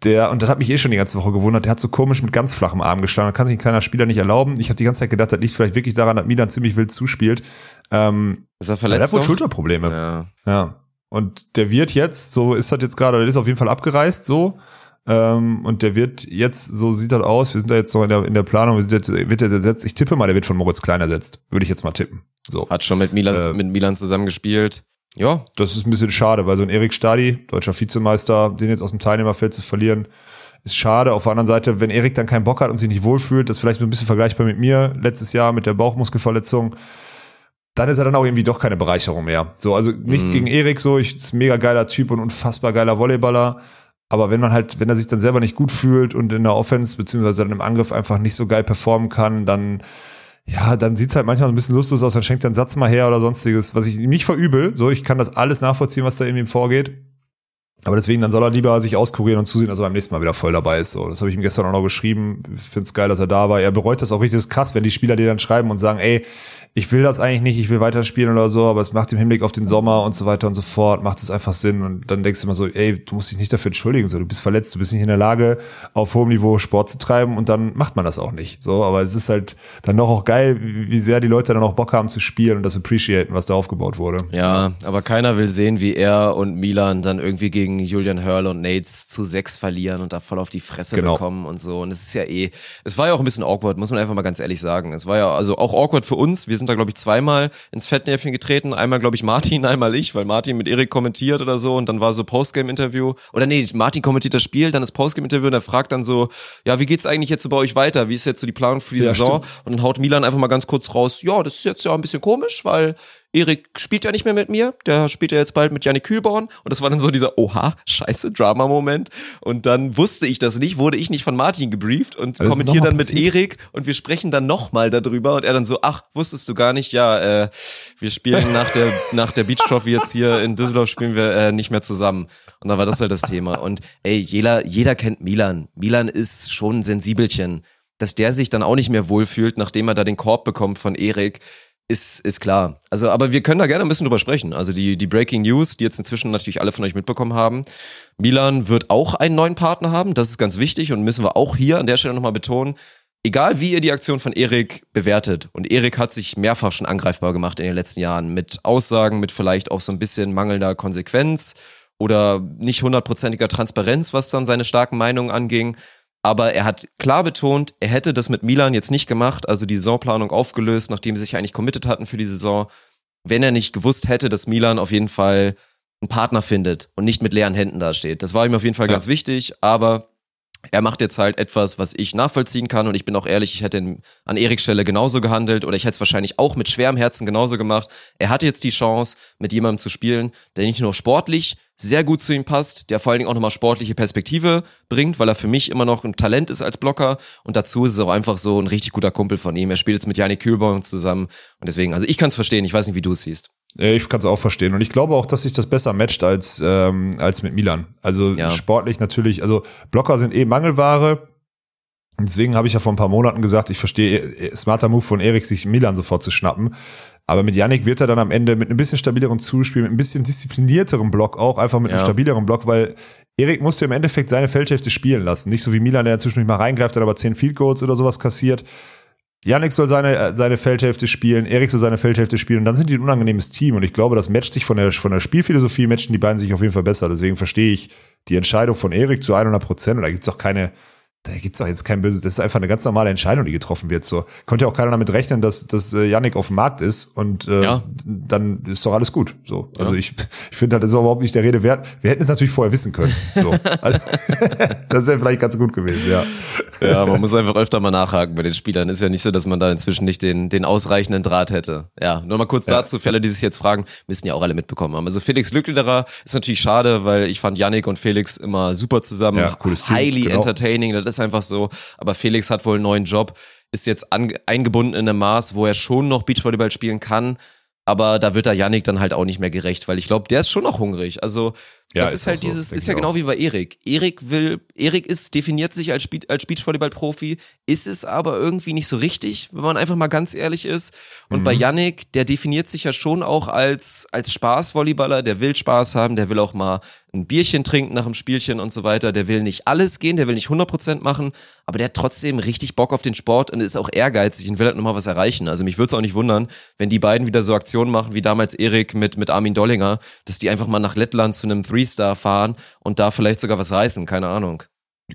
der, und das hat mich eh schon die ganze Woche gewundert, der hat so komisch mit ganz flachem Arm gestanden. kann sich ein kleiner Spieler nicht erlauben. Ich habe die ganze Zeit gedacht, das liegt vielleicht wirklich daran, dass Milan ziemlich wild zuspielt. Ähm, ist er verletzt? Er hat wohl Schulterprobleme. Ja. ja. Und der wird jetzt, so ist das jetzt gerade, der ist auf jeden Fall abgereist, so. Ähm, und der wird jetzt, so sieht das aus, wir sind da jetzt noch in der, in der Planung, wird, wird der ersetzt, ich tippe mal, der wird von Moritz Klein ersetzt. Würde ich jetzt mal tippen. So. Hat schon mit Milan, äh, mit Milan zusammengespielt. Ja, das ist ein bisschen schade, weil so ein Erik Stadi, deutscher Vizemeister, den jetzt aus dem Teilnehmerfeld zu verlieren, ist schade. Auf der anderen Seite, wenn Erik dann keinen Bock hat und sich nicht wohlfühlt, das ist vielleicht ein bisschen vergleichbar mit mir letztes Jahr mit der Bauchmuskelverletzung, dann ist er dann auch irgendwie doch keine Bereicherung mehr. So, also nichts mhm. gegen Erik, so, ich ist ein mega geiler Typ und unfassbar geiler Volleyballer. Aber wenn man halt, wenn er sich dann selber nicht gut fühlt und in der Offense beziehungsweise dann im Angriff einfach nicht so geil performen kann, dann ja, dann sieht's halt manchmal ein bisschen lustlos aus, dann schenkt er einen Satz mal her oder sonstiges, was ich nicht verübel. So, ich kann das alles nachvollziehen, was da in ihm vorgeht. Aber deswegen, dann soll er lieber sich auskurieren und zusehen, dass er beim nächsten Mal wieder voll dabei ist. So, das habe ich ihm gestern auch noch geschrieben. Ich finde es geil, dass er da war. Er bereut das auch richtig. Das ist krass, wenn die Spieler dir dann schreiben und sagen, ey, ich will das eigentlich nicht, ich will weiterspielen oder so, aber es macht im Hinblick auf den Sommer und so weiter und so fort, macht es einfach Sinn. Und dann denkst du immer so, ey, du musst dich nicht dafür entschuldigen, so, du bist verletzt, du bist nicht in der Lage, auf hohem Niveau Sport zu treiben und dann macht man das auch nicht. So, aber es ist halt dann doch auch geil, wie sehr die Leute dann auch Bock haben zu spielen und das appreciaten, was da aufgebaut wurde. Ja, aber keiner will sehen, wie er und Milan dann irgendwie gegen Julian Hurl und Nates zu sechs verlieren und da voll auf die Fresse genau. bekommen und so. Und es ist ja eh, es war ja auch ein bisschen awkward, muss man einfach mal ganz ehrlich sagen. Es war ja also auch awkward für uns. Wir sind da, glaube ich, zweimal ins Fettnäpfchen getreten. Einmal, glaube ich, Martin, einmal ich, weil Martin mit Erik kommentiert oder so und dann war so Postgame-Interview. Oder nee, Martin kommentiert das Spiel, dann das Postgame-Interview und er fragt dann so, ja, wie geht's eigentlich jetzt so bei euch weiter? Wie ist jetzt so die Planung für die ja, Saison? Stimmt. Und dann haut Milan einfach mal ganz kurz raus, ja, das ist jetzt ja ein bisschen komisch, weil Erik spielt ja nicht mehr mit mir, der spielt ja jetzt bald mit Janik Kühlborn und das war dann so dieser Oha, scheiße Drama-Moment und dann wusste ich das nicht, wurde ich nicht von Martin gebrieft und kommentiere dann mit? Erik und wir sprechen dann nochmal darüber und er dann so, ach, wusstest du gar nicht, ja, äh, wir spielen nach der, nach der Beach Trophy jetzt hier in Düsseldorf spielen wir äh, nicht mehr zusammen. Und dann war das halt das Thema. Und ey, jeder, jeder kennt Milan. Milan ist schon ein Sensibelchen. Dass der sich dann auch nicht mehr wohlfühlt, nachdem er da den Korb bekommt von Erik, ist, ist klar. Also, aber wir können da gerne ein bisschen drüber sprechen. Also die, die Breaking News, die jetzt inzwischen natürlich alle von euch mitbekommen haben. Milan wird auch einen neuen Partner haben. Das ist ganz wichtig und müssen wir auch hier an der Stelle nochmal betonen. Egal wie ihr die Aktion von Erik bewertet, und Erik hat sich mehrfach schon angreifbar gemacht in den letzten Jahren mit Aussagen, mit vielleicht auch so ein bisschen mangelnder Konsequenz oder nicht hundertprozentiger Transparenz, was dann seine starken Meinungen anging. Aber er hat klar betont, er hätte das mit Milan jetzt nicht gemacht, also die Saisonplanung aufgelöst, nachdem sie sich eigentlich committed hatten für die Saison, wenn er nicht gewusst hätte, dass Milan auf jeden Fall einen Partner findet und nicht mit leeren Händen dasteht. Das war ihm auf jeden Fall Ja. ganz wichtig, aber er macht jetzt halt etwas, was ich nachvollziehen kann und ich bin auch ehrlich, ich hätte an Eriks Stelle genauso gehandelt oder ich hätte es wahrscheinlich auch mit schwerem Herzen genauso gemacht. Er hatte jetzt die Chance, mit jemandem zu spielen, der nicht nur sportlich sehr gut zu ihm passt, der vor allen Dingen auch nochmal sportliche Perspektive bringt, weil er für mich immer noch ein Talent ist als Blocker und dazu ist es auch einfach so ein richtig guter Kumpel von ihm. Er spielt jetzt mit Janik Kühlborn zusammen und deswegen, also ich kann es verstehen, ich weiß nicht, wie du es siehst. Ich kann es auch verstehen. Und ich glaube auch, dass sich das besser matcht als, ähm, als mit Milan. Also Ja. sportlich natürlich, also Blocker sind eh Mangelware. Und Deswegen habe ich ja vor ein paar Monaten gesagt, ich verstehe eh, smarter Move von Erik, sich Milan sofort zu schnappen. Aber mit Yannick wird er dann am Ende mit ein bisschen stabileren Zuspiel, mit ein bisschen disziplinierterem Block auch, einfach mit einem Ja. stabileren Block, weil Erik musste im Endeffekt seine Feldhälfte spielen lassen. Nicht so wie Milan, der zwischendurch mal reingreift, dann aber 10 Field Goals oder sowas kassiert. Yannick soll seine, äh, seine Feldhälfte spielen, Erik soll seine Feldhälfte spielen und dann sind die ein unangenehmes Team und ich glaube, das matcht sich von der, von der Spielphilosophie, matchen die beiden sich auf jeden Fall besser. Deswegen verstehe ich die Entscheidung von Erik zu 100 Prozent und da gibt's auch keine, da gibt's auch jetzt kein böses, das ist einfach eine ganz normale Entscheidung, die getroffen wird. So konnte ja auch keiner damit rechnen, dass, dass äh, Yannick auf dem Markt ist und äh, Ja. dann ist doch alles gut. So, also ich, ich finde, das ist überhaupt nicht der Rede wert. Wir hätten es natürlich vorher wissen können. So, also, das wäre vielleicht ganz gut gewesen. Ja. Ja, man muss einfach öfter mal nachhaken bei den Spielern. Ist ja nicht so, dass man da inzwischen nicht den, den ausreichenden Draht hätte. Ja, nur mal kurz dazu, für alle, die sich jetzt fragen, müssen ja auch alle mitbekommen haben. Also Felix Lücklederer ist natürlich schade, weil ich fand Yannick und Felix immer super zusammen. Ja, cooles Team, Highly genau. entertaining, das ist einfach so. Aber Felix hat wohl einen neuen Job, ist jetzt eingebunden in einem Maß, wo er schon noch Beachvolleyball spielen kann. Aber da wird er Yannick dann halt auch nicht mehr gerecht, weil ich glaube, der ist schon noch hungrig. Also Ja, das ist ist, halt so, dieses, ist ja genau auch. wie bei Erik. Erik will, Erik ist, definiert sich als, Spiel, als Beachvolleyball-Profi, ist es aber irgendwie nicht so richtig, wenn man einfach mal ganz ehrlich ist. Und Mhm. bei Yannick, der definiert sich ja schon auch als, als Spaßvolleyballer, der will Spaß haben, der will auch mal ein Bierchen trinken nach dem Spielchen und so weiter, der will nicht alles gehen, der will nicht 100% machen, aber der hat trotzdem richtig Bock auf den Sport und ist auch ehrgeizig und will halt nochmal was erreichen. Also mich würde es auch nicht wundern, wenn die beiden wieder so Aktionen machen, wie damals Erik mit, mit Armin Dollinger, dass die einfach mal nach Lettland zu einem Three-Star fahren und da vielleicht sogar was reißen, keine Ahnung.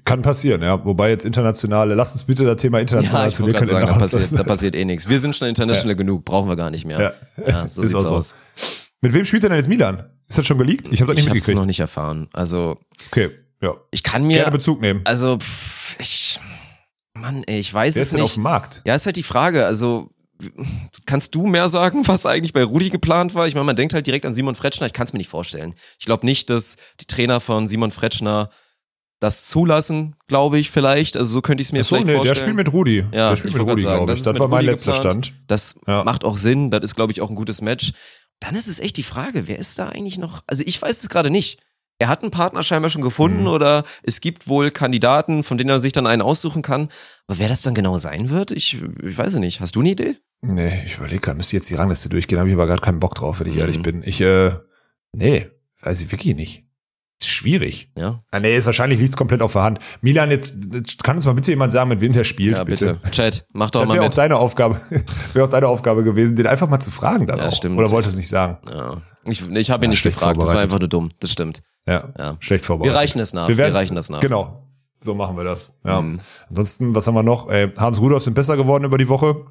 Kann passieren, ja. Wobei jetzt internationale, lass uns bitte das Thema Ja, internationale ich wollte gerade sagen, da passiert, da passiert eh nichts. Wir sind schon international genug, brauchen wir gar nicht mehr. Ja. Ja, so sieht's auch so. aus. Mit wem spielt denn jetzt Milan? Ist das schon geleakt? Ich habe das Ich nicht habe es mitgekriegt. noch nicht erfahren. Also Okay, ja. ich kann mir, Gerne Bezug nehmen. also pff, ich, Mann, ey, ich weiß Wer es ist denn auf nicht. dem Markt? Ja, ist halt die Frage. Also kannst du mehr sagen, was eigentlich bei Rudi geplant war? Ich meine, man denkt halt direkt an Simon Fretschner. Ich kann es mir nicht vorstellen. Ich glaube nicht, dass die Trainer von Simon Fretschner das zulassen, glaube ich vielleicht. Also so könnte ich es mir Achso, vielleicht nee, der vorstellen. spielt mit Rudi. Ja, der spielt mit Rudi, glaube das ich. Das mit war mein Rudi letzter geplant. Stand. Das Ja. macht auch Sinn. Das ist, glaube ich, auch ein gutes Match. Dann ist es echt die Frage, wer ist da eigentlich noch? Also ich weiß es gerade nicht. Er hat einen Partner scheinbar schon gefunden Mhm. oder es gibt wohl Kandidaten, von denen er sich dann einen aussuchen kann. Aber wer das dann genau sein wird, ich, ich weiß es nicht. Hast du eine Idee? Nee, ich überlege gerade, müsste jetzt die Rangliste durchgehen, habe ich aber gerade keinen Bock drauf, wenn ich Mhm. ehrlich bin. Ich, äh, nee, weiß ich wirklich nicht. Ist schwierig. Ja, Ah, nee, ist wahrscheinlich liegt's komplett auf der Hand. Milan, jetzt jetzt kann uns mal bitte jemand sagen, mit wem der spielt. ja bitte. Chat, mach doch Das mal wäre auch mit. deine Aufgabe, wäre auch deine Aufgabe gewesen, den einfach mal zu fragen dann Ja, auch. stimmt. Oder wolltest du es nicht sagen? Ja. Ich, ich habe ihn Ja, nicht schlecht gefragt, das war einfach nur dumm. Das stimmt. Ja, Ja. schlecht vorbereitet. Wir reichen es nach. Wir, werden's- reichen das nach. Genau. So machen wir das. Ja. Mhm. Ansonsten, was haben wir noch? Äh, Hans Rudolph sind besser geworden über die Woche.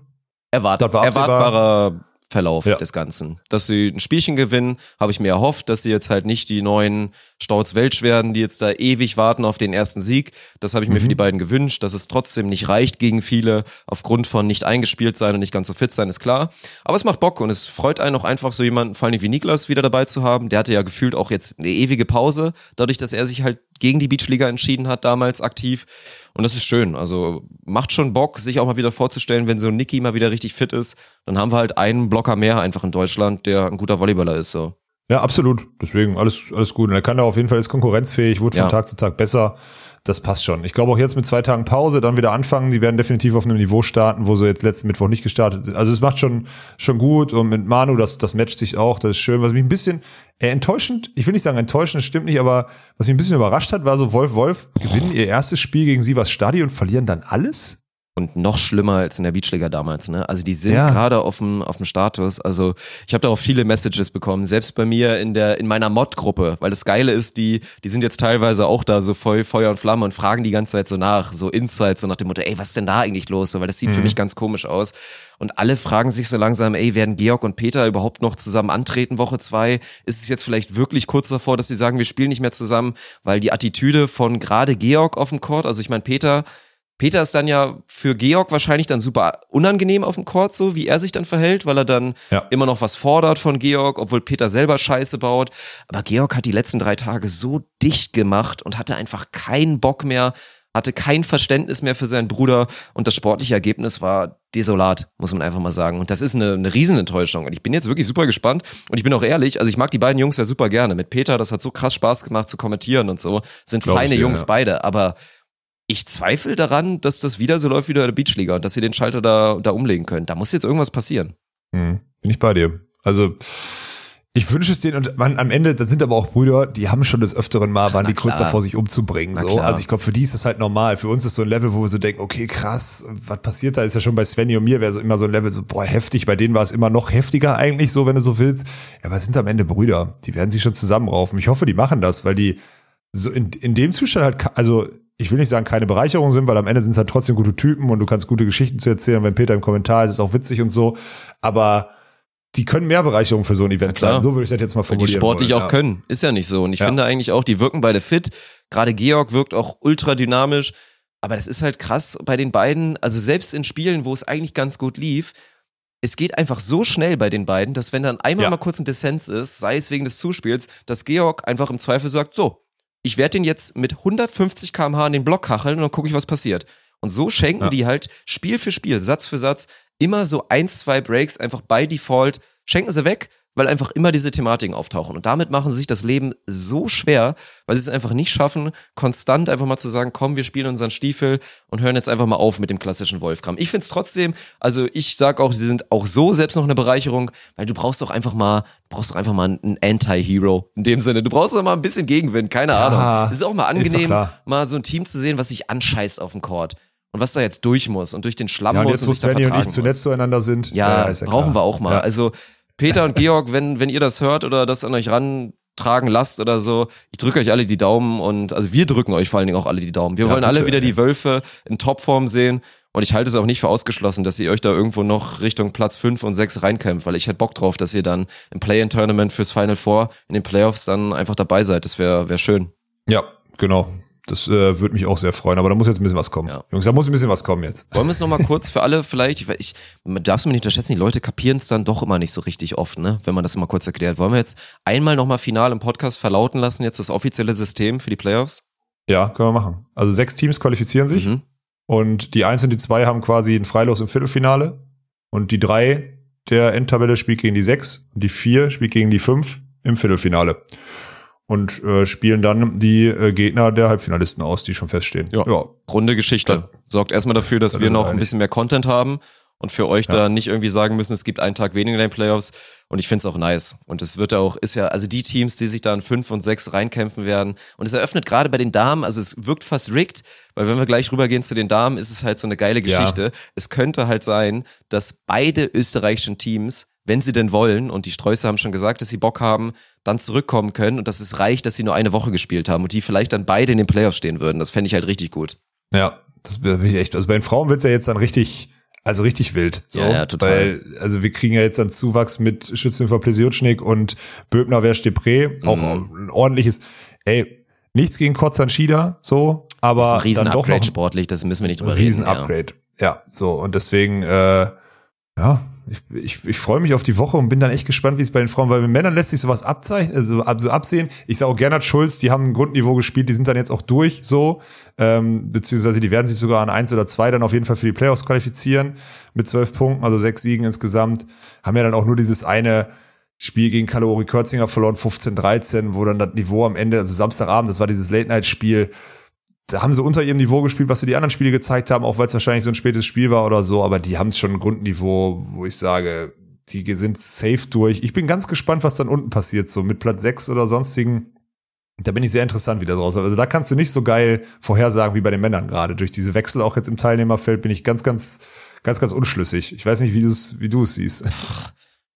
Erwart erwartbarer Verlauf Ja. des Ganzen. Dass sie ein Spielchen gewinnen, habe ich mir erhofft, dass sie jetzt halt nicht die neuen Stauds Welsch werden, die jetzt da ewig warten auf den ersten Sieg. Das habe ich mir für die beiden gewünscht, dass es trotzdem nicht reicht gegen viele, aufgrund von nicht eingespielt sein und nicht ganz so fit sein, ist klar. Aber es macht Bock und es freut einen auch einfach so jemanden, vor allem wie Niklas, wieder dabei zu haben. Der hatte ja gefühlt auch jetzt eine ewige Pause, dadurch, dass er sich halt gegen die Beachliga entschieden hat, damals aktiv. Und das ist schön. Also macht schon Bock, sich auch mal wieder vorzustellen, wenn so ein Niki mal wieder richtig fit ist, dann haben wir halt einen Blocker mehr einfach in Deutschland, der ein guter Volleyballer ist. So. Ja, absolut. Deswegen alles, alles gut. Und er kann da auf jeden Fall ist konkurrenzfähig, wurde von Ja. Tag zu Tag besser. Das passt schon. Ich glaube auch jetzt mit zwei Tagen Pause dann wieder anfangen. Die werden definitiv auf einem Niveau starten, wo sie jetzt letzten Mittwoch nicht gestartet sind. Also es macht schon, schon gut. Und mit Manu, das, das matcht sich auch. Das ist schön. Was mich ein bisschen enttäuschend, ich will nicht sagen enttäuschend, das stimmt nicht, aber was mich ein bisschen überrascht hat, war so Wolf Wolf gewinnen ihr erstes Spiel gegen Sivas Stadi und verlieren dann alles? Und noch schlimmer als in der Beachliga damals, ne? Also die sind Ja. gerade auf dem auf dem Status. Also ich habe da auch viele Messages bekommen, selbst bei mir in der in meiner Mod-Gruppe, weil das Geile ist, die die sind jetzt teilweise auch da so voll Feuer und Flamme und fragen die ganze Zeit so nach, so Insights, so nach dem Motto, ey, was ist denn da eigentlich los? So, weil das sieht für mich ganz komisch aus. Und alle fragen sich so langsam, ey, werden Georg und Peter überhaupt noch zusammen antreten Woche zwei? Ist es jetzt vielleicht wirklich kurz davor, dass sie sagen, wir spielen nicht mehr zusammen, weil die Attitüde von gerade Georg auf dem Court, also ich meine Peter Peter ist dann ja für Georg wahrscheinlich dann super unangenehm auf dem Court, so wie er sich dann verhält, weil er dann Ja. immer noch was fordert von Georg, obwohl Peter selber Scheiße baut. Aber Georg hat die letzten drei Tage so dicht gemacht und hatte einfach keinen Bock mehr, hatte kein Verständnis mehr für seinen Bruder und das sportliche Ergebnis war desolat, muss man einfach mal sagen. Und das ist eine, eine Riesenenttäuschung. Und ich bin jetzt wirklich super gespannt und ich bin auch ehrlich, also ich mag die beiden Jungs ja super gerne. Mit Peter, das hat so krass Spaß gemacht zu kommentieren und so. Sind Glaub ich feine dir, Jungs ja. beide, aber ich zweifle daran, dass das wieder so läuft wie in der Beachliga und dass sie den Schalter da, da umlegen können. Da muss jetzt irgendwas passieren. Hm, bin ich bei dir. Also ich wünsche es denen und man, am Ende, das sind aber auch Brüder, die haben schon des Öfteren mal, waren na die kurz klar. davor, sich umzubringen. Na So. klar. Also ich glaube, für die ist das halt normal. Für uns ist so ein Level, wo wir so denken, okay, krass, was passiert da? Ist ja schon bei Svenny und mir wäre so immer so ein Level so, boah, heftig. Bei denen war es immer noch heftiger eigentlich, so wenn du so willst. Ja, aber es sind am Ende Brüder. Die werden sich schon zusammenraufen. Ich hoffe, die machen das, weil die so in, in dem Zustand halt, also ich will nicht sagen, keine Bereicherung sind, weil am Ende sind es halt trotzdem gute Typen und du kannst gute Geschichten zu erzählen. Wenn Peter im Kommentar ist, ist es auch witzig und so. Aber die können mehr Bereicherung für so ein Event sein. So würde ich das jetzt mal Und die formulieren. sportlich wollen, auch ja. können. Ist ja nicht so. Und ich Ja. finde eigentlich auch, die wirken beide fit. Gerade Georg wirkt auch ultra dynamisch. Aber das ist halt krass bei den beiden. Also selbst in Spielen, wo es eigentlich ganz gut lief, es geht einfach so schnell bei den beiden, dass wenn dann einmal Ja. mal kurz ein Dissens ist, sei es wegen des Zuspiels, dass Georg einfach im Zweifel sagt, so, ich werde den jetzt mit 150 kmh in den Block kacheln und dann gucke ich, was passiert. Und so schenken Ja. die halt Spiel für Spiel, Satz für Satz, immer so ein, zwei Breaks einfach by Default, schenken sie weg, weil einfach immer diese Thematiken auftauchen. Und damit machen sie sich das Leben so schwer, weil sie es einfach nicht schaffen, konstant einfach mal zu sagen, komm, wir spielen unseren Stiefel und hören jetzt einfach mal auf mit dem klassischen Wolfgram. Ich find's trotzdem, also ich sag auch, sie sind auch so selbst noch eine Bereicherung, weil du brauchst doch einfach mal, du brauchst doch einfach mal einen Anti-Hero in dem Sinne. Du brauchst doch mal ein bisschen Gegenwind, keine Ahnung. Es ist auch mal angenehm, mal so ein Team zu sehen, was sich anscheißt auf dem Court. Und was da jetzt durch muss und durch den Schlamm Ja, und muss jetzt, und sich da Svenny und ich vertragen zu muss. nett zueinander sind. Ja, ist brauchen klar. wir auch mal. Ja. Also Peter und Georg, wenn, wenn ihr das hört oder das an euch rantragen lasst oder so, ich drücke euch alle die Daumen und also wir drücken euch vor allen Dingen auch alle die Daumen. Wir Ja, wollen alle bitte, wieder ey. die Wölfe in Topform sehen und ich halte es auch nicht für ausgeschlossen, dass ihr euch da irgendwo noch Richtung Platz 5 und 6 reinkämpft, weil ich hätte Bock drauf, dass ihr dann im Play-In-Tournament fürs Final Four in den Playoffs dann einfach dabei seid. Das wäre wär schön. Ja, genau. Das äh, würde mich auch sehr freuen, aber da muss jetzt ein bisschen was kommen. Ja. Jungs, da muss ein bisschen was kommen jetzt. Wollen wir es nochmal kurz für alle vielleicht, ich, ich man darf's mir nicht unterschätzen, die Leute kapieren es dann doch immer nicht so richtig oft, ne? Wenn man das mal kurz erklärt. Wollen wir jetzt einmal nochmal final im Podcast verlauten lassen, jetzt das offizielle System für die Playoffs? Ja, können wir machen. Also sechs Teams qualifizieren sich Mhm. und die eins und die zwei haben quasi ein Freilos im Viertelfinale und die drei der Endtabelle spielt gegen die sechs und die vier spielt gegen die fünf im Viertelfinale. Und äh, spielen dann die äh, Gegner der Halbfinalisten aus, die schon feststehen. Ja. Runde Geschichte. Sorgt erstmal dafür, dass Das wir noch ein bisschen mehr Content haben und für euch Ja. da nicht irgendwie sagen müssen, es gibt einen Tag weniger in den Playoffs. Und ich find's auch nice. Und es wird ja auch, ist ja, also die Teams, die sich da in fünf und sechs reinkämpfen werden. Und es eröffnet gerade bei den Damen, also es wirkt fast rigged, weil wenn wir gleich rübergehen zu den Damen, ist es halt so eine geile Ja. Geschichte. Es könnte halt sein, dass beide österreichischen Teams, wenn sie denn wollen, und die Sträuße haben schon gesagt, dass sie Bock haben, dann zurückkommen können und dass es reicht, dass sie nur eine Woche gespielt haben und die vielleicht dann beide in den Playoffs stehen würden. Das fände ich halt richtig gut. Ja, das bin ich echt. Also bei den Frauen wird's ja jetzt dann richtig, Also richtig wild. So, ja, ja, total. Weil, also wir kriegen ja jetzt einen Zuwachs mit Schützenhofer Plesiotschnik und Böbner Wersch Depré. Auch Mhm. ein ordentliches, ey, nichts gegen Kotzan Schieder, so, aber Das ist ein riesen dann doch Upgrade noch sportlich, das müssen wir nicht drüber riesen reden. ja. Upgrade. Ja. so, und deswegen, äh, ja, ich, ich, ich freue mich auf die Woche und bin dann echt gespannt, wie es bei den Frauen, weil mit Männern lässt sich sowas abzeichnen, also ab- so absehen. Ich sage auch Gernot Schulz, die haben ein Grundniveau gespielt, die sind dann jetzt auch durch, so, ähm, beziehungsweise die werden sich sogar an eins oder zwei dann auf jeden Fall für die Playoffs qualifizieren mit zwölf Punkten, also sechs Siegen insgesamt. Haben ja dann auch nur dieses eine Spiel gegen Kalori Körzinger verloren, 15-13, wo dann das Niveau am Ende, also Samstagabend, das war dieses Late-Night-Spiel, da haben sie unter ihrem Niveau gespielt, was sie die anderen Spiele gezeigt haben, auch weil es wahrscheinlich so ein spätes Spiel war oder so, aber die haben schon ein Grundniveau, wo ich sage, die sind safe durch. Ich bin ganz gespannt, was dann unten passiert, so mit Platz 6 oder sonstigen. Da bin ich sehr interessant wieder draus. Also da kannst du nicht so geil vorhersagen wie bei den Männern gerade. Durch diese Wechsel auch jetzt im Teilnehmerfeld bin ich ganz, ganz, ganz, ganz unschlüssig. Ich weiß nicht, wie du es, wie du es siehst.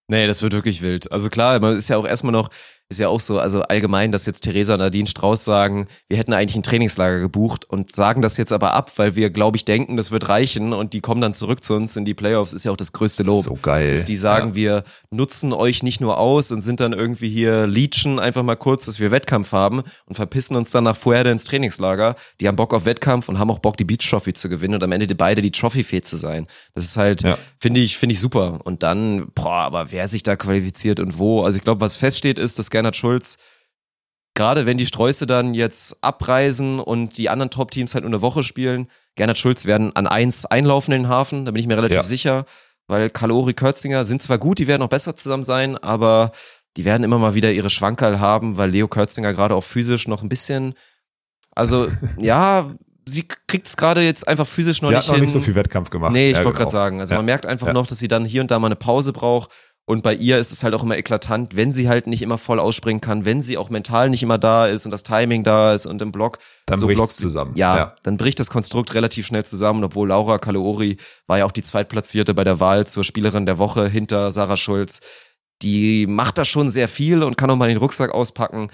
Nee, das wird wirklich wild. Also klar, man ist ja auch erstmal noch, ist ja auch so, also allgemein, dass jetzt Theresa und Nadine Strauß sagen, wir hätten eigentlich ein Trainingslager gebucht und sagen das jetzt aber ab, weil wir, glaube ich, denken, das wird reichen und die kommen dann zurück zu uns in die Playoffs, ist ja auch das größte Lob. So geil. Dass die sagen, Ja. wir nutzen euch nicht nur aus und sind dann irgendwie hier leechen einfach mal kurz, dass wir Wettkampf haben und verpissen uns dann nach Fuerde ins Trainingslager. Die haben Bock auf Wettkampf und haben auch Bock, die Beach Trophy zu gewinnen und am Ende die beide die Trophy-Fähig zu sein. Das ist halt, Ja. Finde ich, finde ich super. Und dann, boah, aber wer sich da qualifiziert und wo, also ich glaube, was feststeht, ist, dass Gernot Schulz gerade wenn die Sträuße dann jetzt abreisen und die anderen Top-Teams halt nur eine Woche spielen, Gernot Schulz werden an eins einlaufen in den Hafen, da bin ich mir relativ Ja. sicher, weil Kalori Kürzinger sind zwar gut, die werden auch besser zusammen sein, aber die werden immer mal wieder ihre Schwankerl haben, weil Leo Kürzinger gerade auch physisch noch ein bisschen, also ja, sie kriegt es gerade jetzt einfach physisch noch Sie nicht hat noch hin. nicht so viel Wettkampf gemacht. Nee, ich Ja, wollte gerade genau. sagen, also Ja. man merkt einfach Ja. noch, dass sie dann hier und da mal eine Pause braucht. Und bei ihr ist es halt auch immer eklatant, wenn sie halt nicht immer voll ausspringen kann, wenn sie auch mental nicht immer da ist und das Timing da ist und im Block. Dann so bricht's blockt- zusammen. Ja, Ja. dann bricht das Konstrukt relativ schnell zusammen, obwohl Laura Kaloori war ja auch die Zweitplatzierte bei der Wahl zur Spielerin der Woche hinter Sarah Schulz. Die macht da schon sehr viel und kann auch mal den Rucksack auspacken.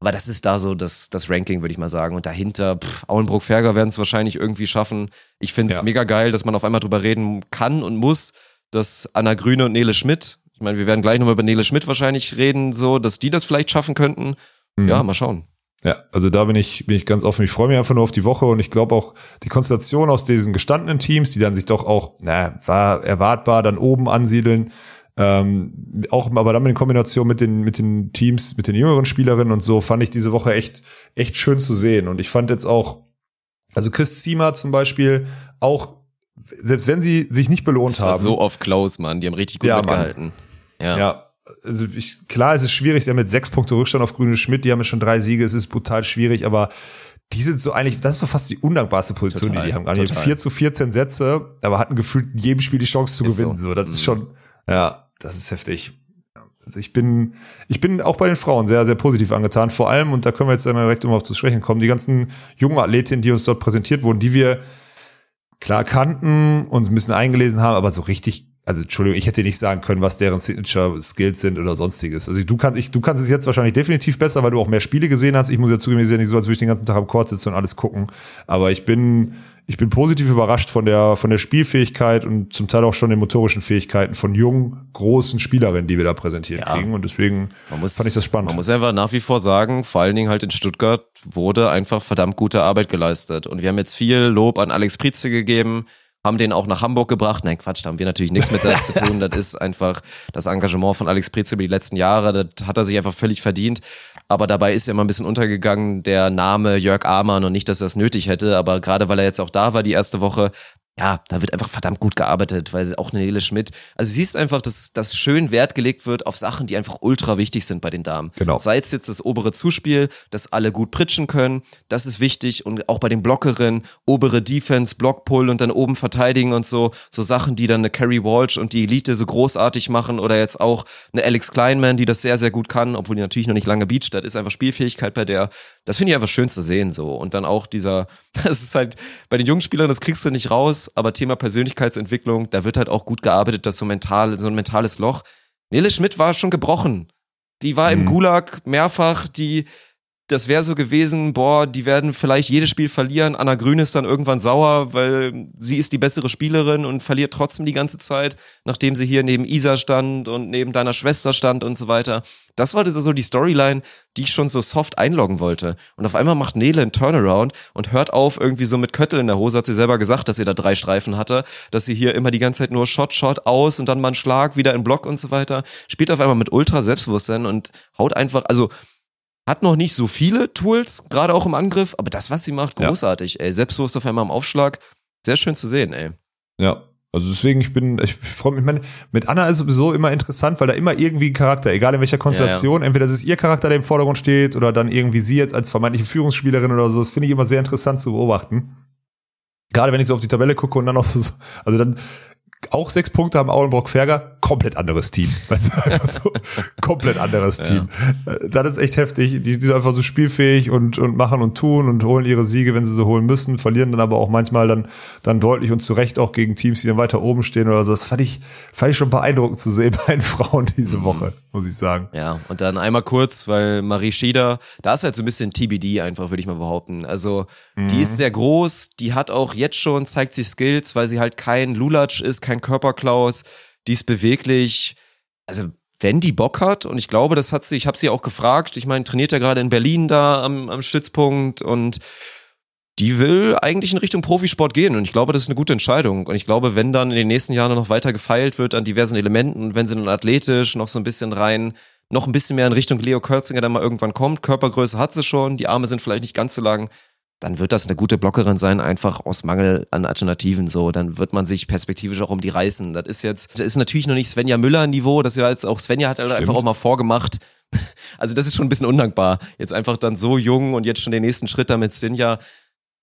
Aber das ist da so das, das Ranking, würde ich mal sagen. Und dahinter, pff, Auenbrook-Ferger werden es wahrscheinlich irgendwie schaffen. Ich finde es Ja. mega geil, dass man auf einmal drüber reden kann und muss, dass Anna Grüne und Nele Schmidt, ich meine, wir werden gleich nochmal über Nele Schmidt wahrscheinlich reden, so, dass die das vielleicht schaffen könnten. Mhm. Ja, mal schauen. Ja, also da bin ich, bin ich ganz offen. Ich freue mich einfach nur auf die Woche und ich glaube auch die Konstellation aus diesen gestandenen Teams, die dann sich doch auch, na, war erwartbar, dann oben ansiedeln. Ähm, auch aber dann in Kombination mit den, mit den Teams, mit den jüngeren Spielerinnen und so, fand ich diese Woche echt, echt schön zu sehen. Und ich fand jetzt auch, also Chris Ziemer zum Beispiel, auch, selbst wenn sie sich nicht belohnt Das war haben. so off close, Mann. Die haben richtig gut Ja, Mann. mitgehalten. Ja. Ja, also ich, klar, es ist schwierig, sie haben mit sechs Punkte Rückstand auf Grüne Schmidt, die haben jetzt schon drei Siege, es ist brutal schwierig, aber die sind so eigentlich, das ist so fast die undankbarste Position, Total, die die haben. Die haben total. 4 zu 14 Sätze, aber hatten gefühlt in jedem Spiel die Chance zu Ist gewinnen. so. So. Das ist Mhm. schon, ja, das ist heftig. Also ich bin, ich bin auch bei den Frauen sehr, sehr positiv angetan. Vor allem, und da können wir jetzt dann direkt um auf zu sprechen kommen, die ganzen jungen Athletinnen, die uns dort präsentiert wurden, die wir klar kannten, uns ein bisschen eingelesen haben, aber so richtig, also Entschuldigung, ich hätte nicht sagen können, was deren Signature Skills sind oder sonstiges. Also du kannst, ich, du kannst es jetzt wahrscheinlich definitiv besser, weil du auch mehr Spiele gesehen hast. Ich muss ja zugeben, es ist ja nicht so, als würde ich den ganzen Tag am Court sitzen und alles gucken. Aber ich bin, ich bin positiv überrascht von der, von der Spielfähigkeit und zum Teil auch schon den motorischen Fähigkeiten von jungen, großen Spielerinnen, die wir da präsentiert Ja. kriegen. Und deswegen Man muss, fand ich das spannend. Man muss einfach nach wie vor sagen, vor allen Dingen halt in Stuttgart wurde einfach verdammt gute Arbeit geleistet. Und wir haben jetzt viel Lob an Alex Prietze gegeben, haben den auch nach Hamburg gebracht. Nein, Quatsch, da haben wir natürlich nichts mit zu tun. Das ist einfach das Engagement von Alex Prietze über die letzten Jahre. Das hat er sich einfach völlig verdient. Aber dabei ist ja immer ein bisschen untergegangen der Name Jörg Amann und nicht, dass er es nötig hätte. Aber gerade weil er jetzt auch da war die erste Woche, ja, da wird einfach verdammt gut gearbeitet, weil sie auch eine Nele Schmidt, also siehst einfach, dass, dass schön Wert gelegt wird auf Sachen, die einfach ultra wichtig sind bei den Damen. Genau. Sei es jetzt das obere Zuspiel, dass alle gut pritschen können, das ist wichtig und auch bei den Blockerinnen, obere Defense, Blockpull und dann oben verteidigen und so, so Sachen, die dann eine Carrie Walsh und die Elite so großartig machen oder jetzt auch eine Alex Kleinman, die das sehr, sehr gut kann, obwohl die natürlich noch nicht lange beacht, das ist einfach Spielfähigkeit bei der. Das finde ich einfach schön zu sehen so und dann auch dieser, das ist halt bei den jungen Spielern, das kriegst du nicht raus, aber Thema Persönlichkeitsentwicklung, da wird halt auch gut gearbeitet, dass so mental, so ein mentales Loch. Nele Schmidt war schon gebrochen. Die war im Mhm. Gulag mehrfach, die, das wäre so gewesen, boah, die werden vielleicht jedes Spiel verlieren. Anna Grün ist dann irgendwann sauer, weil sie ist die bessere Spielerin und verliert trotzdem die ganze Zeit, nachdem sie hier neben Isa stand und neben deiner Schwester stand und so weiter. Das war so die Storyline, die ich schon so soft einloggen wollte. Und auf einmal macht Nele einen Turnaround und hört auf irgendwie so mit Köttel in der Hose, hat sie selber gesagt, dass sie da drei Streifen hatte, dass sie hier immer die ganze Zeit nur Shot, Shot aus und dann mal einen Schlag, wieder in Block und so weiter. Spielt auf einmal mit ultra Selbstbewusstsein und haut einfach, also hat noch nicht so viele Tools, gerade auch im Angriff, aber das, was sie macht, großartig, ja. ey. Selbstbewusst auf einmal im Aufschlag. Sehr schön zu sehen, ey. Ja, also deswegen, ich bin, ich freue mich, ich meine, mit Anna ist sowieso immer interessant, weil da immer irgendwie ein Charakter, egal in welcher Konstellation, ja, ja. entweder ist es ihr Charakter, der im Vordergrund steht, oder dann irgendwie sie jetzt als vermeintliche Führungsspielerin oder so. Das finde ich immer sehr interessant zu beobachten. Gerade wenn ich so auf die Tabelle gucke und dann auch so, also dann auch sechs Punkte haben Aulenbrock-Ferger, komplett anderes Team. Weißt du, einfach so, komplett anderes Team. Ja. Das ist echt heftig. Die, die sind einfach so spielfähig und, und machen und tun und holen ihre Siege, wenn sie sie holen müssen, verlieren dann aber auch manchmal dann, dann deutlich und zu Recht auch gegen Teams, die dann weiter oben stehen oder so. Das fand ich, fand ich schon beeindruckend zu sehen bei den Frauen diese mhm. Woche, muss ich sagen. Ja, und dann einmal kurz, weil Marie Schieder, da ist halt so ein bisschen TBD einfach, würde ich mal behaupten. Also, mhm. die ist sehr groß, die hat auch jetzt schon, zeigt sie Skills, weil sie halt kein Lulatsch ist, kein Körperklaus, die ist beweglich. Also wenn die Bock hat, und ich glaube, das hat sie, ich habe sie auch gefragt, ich meine, trainiert ja gerade in Berlin da am, am Stützpunkt und die will eigentlich in Richtung Profisport gehen und ich glaube, das ist eine gute Entscheidung. Und ich glaube, wenn dann in den nächsten Jahren noch weiter gefeilt wird an diversen Elementen, wenn sie dann athletisch noch so ein bisschen rein, noch ein bisschen mehr in Richtung Leo Kürzinger dann mal irgendwann kommt, Körpergröße hat sie schon, die Arme sind vielleicht nicht ganz so lang, dann wird das eine gute Blockerin sein, einfach aus Mangel an Alternativen so. Dann wird man sich perspektivisch auch um die reißen. Das ist jetzt, das ist natürlich noch nicht Svenja Müller-Niveau, das ja jetzt auch, Svenja hat halt einfach auch mal vorgemacht. Also das ist schon ein bisschen undankbar. Jetzt einfach dann so jung und jetzt schon den nächsten Schritt damit Sinja.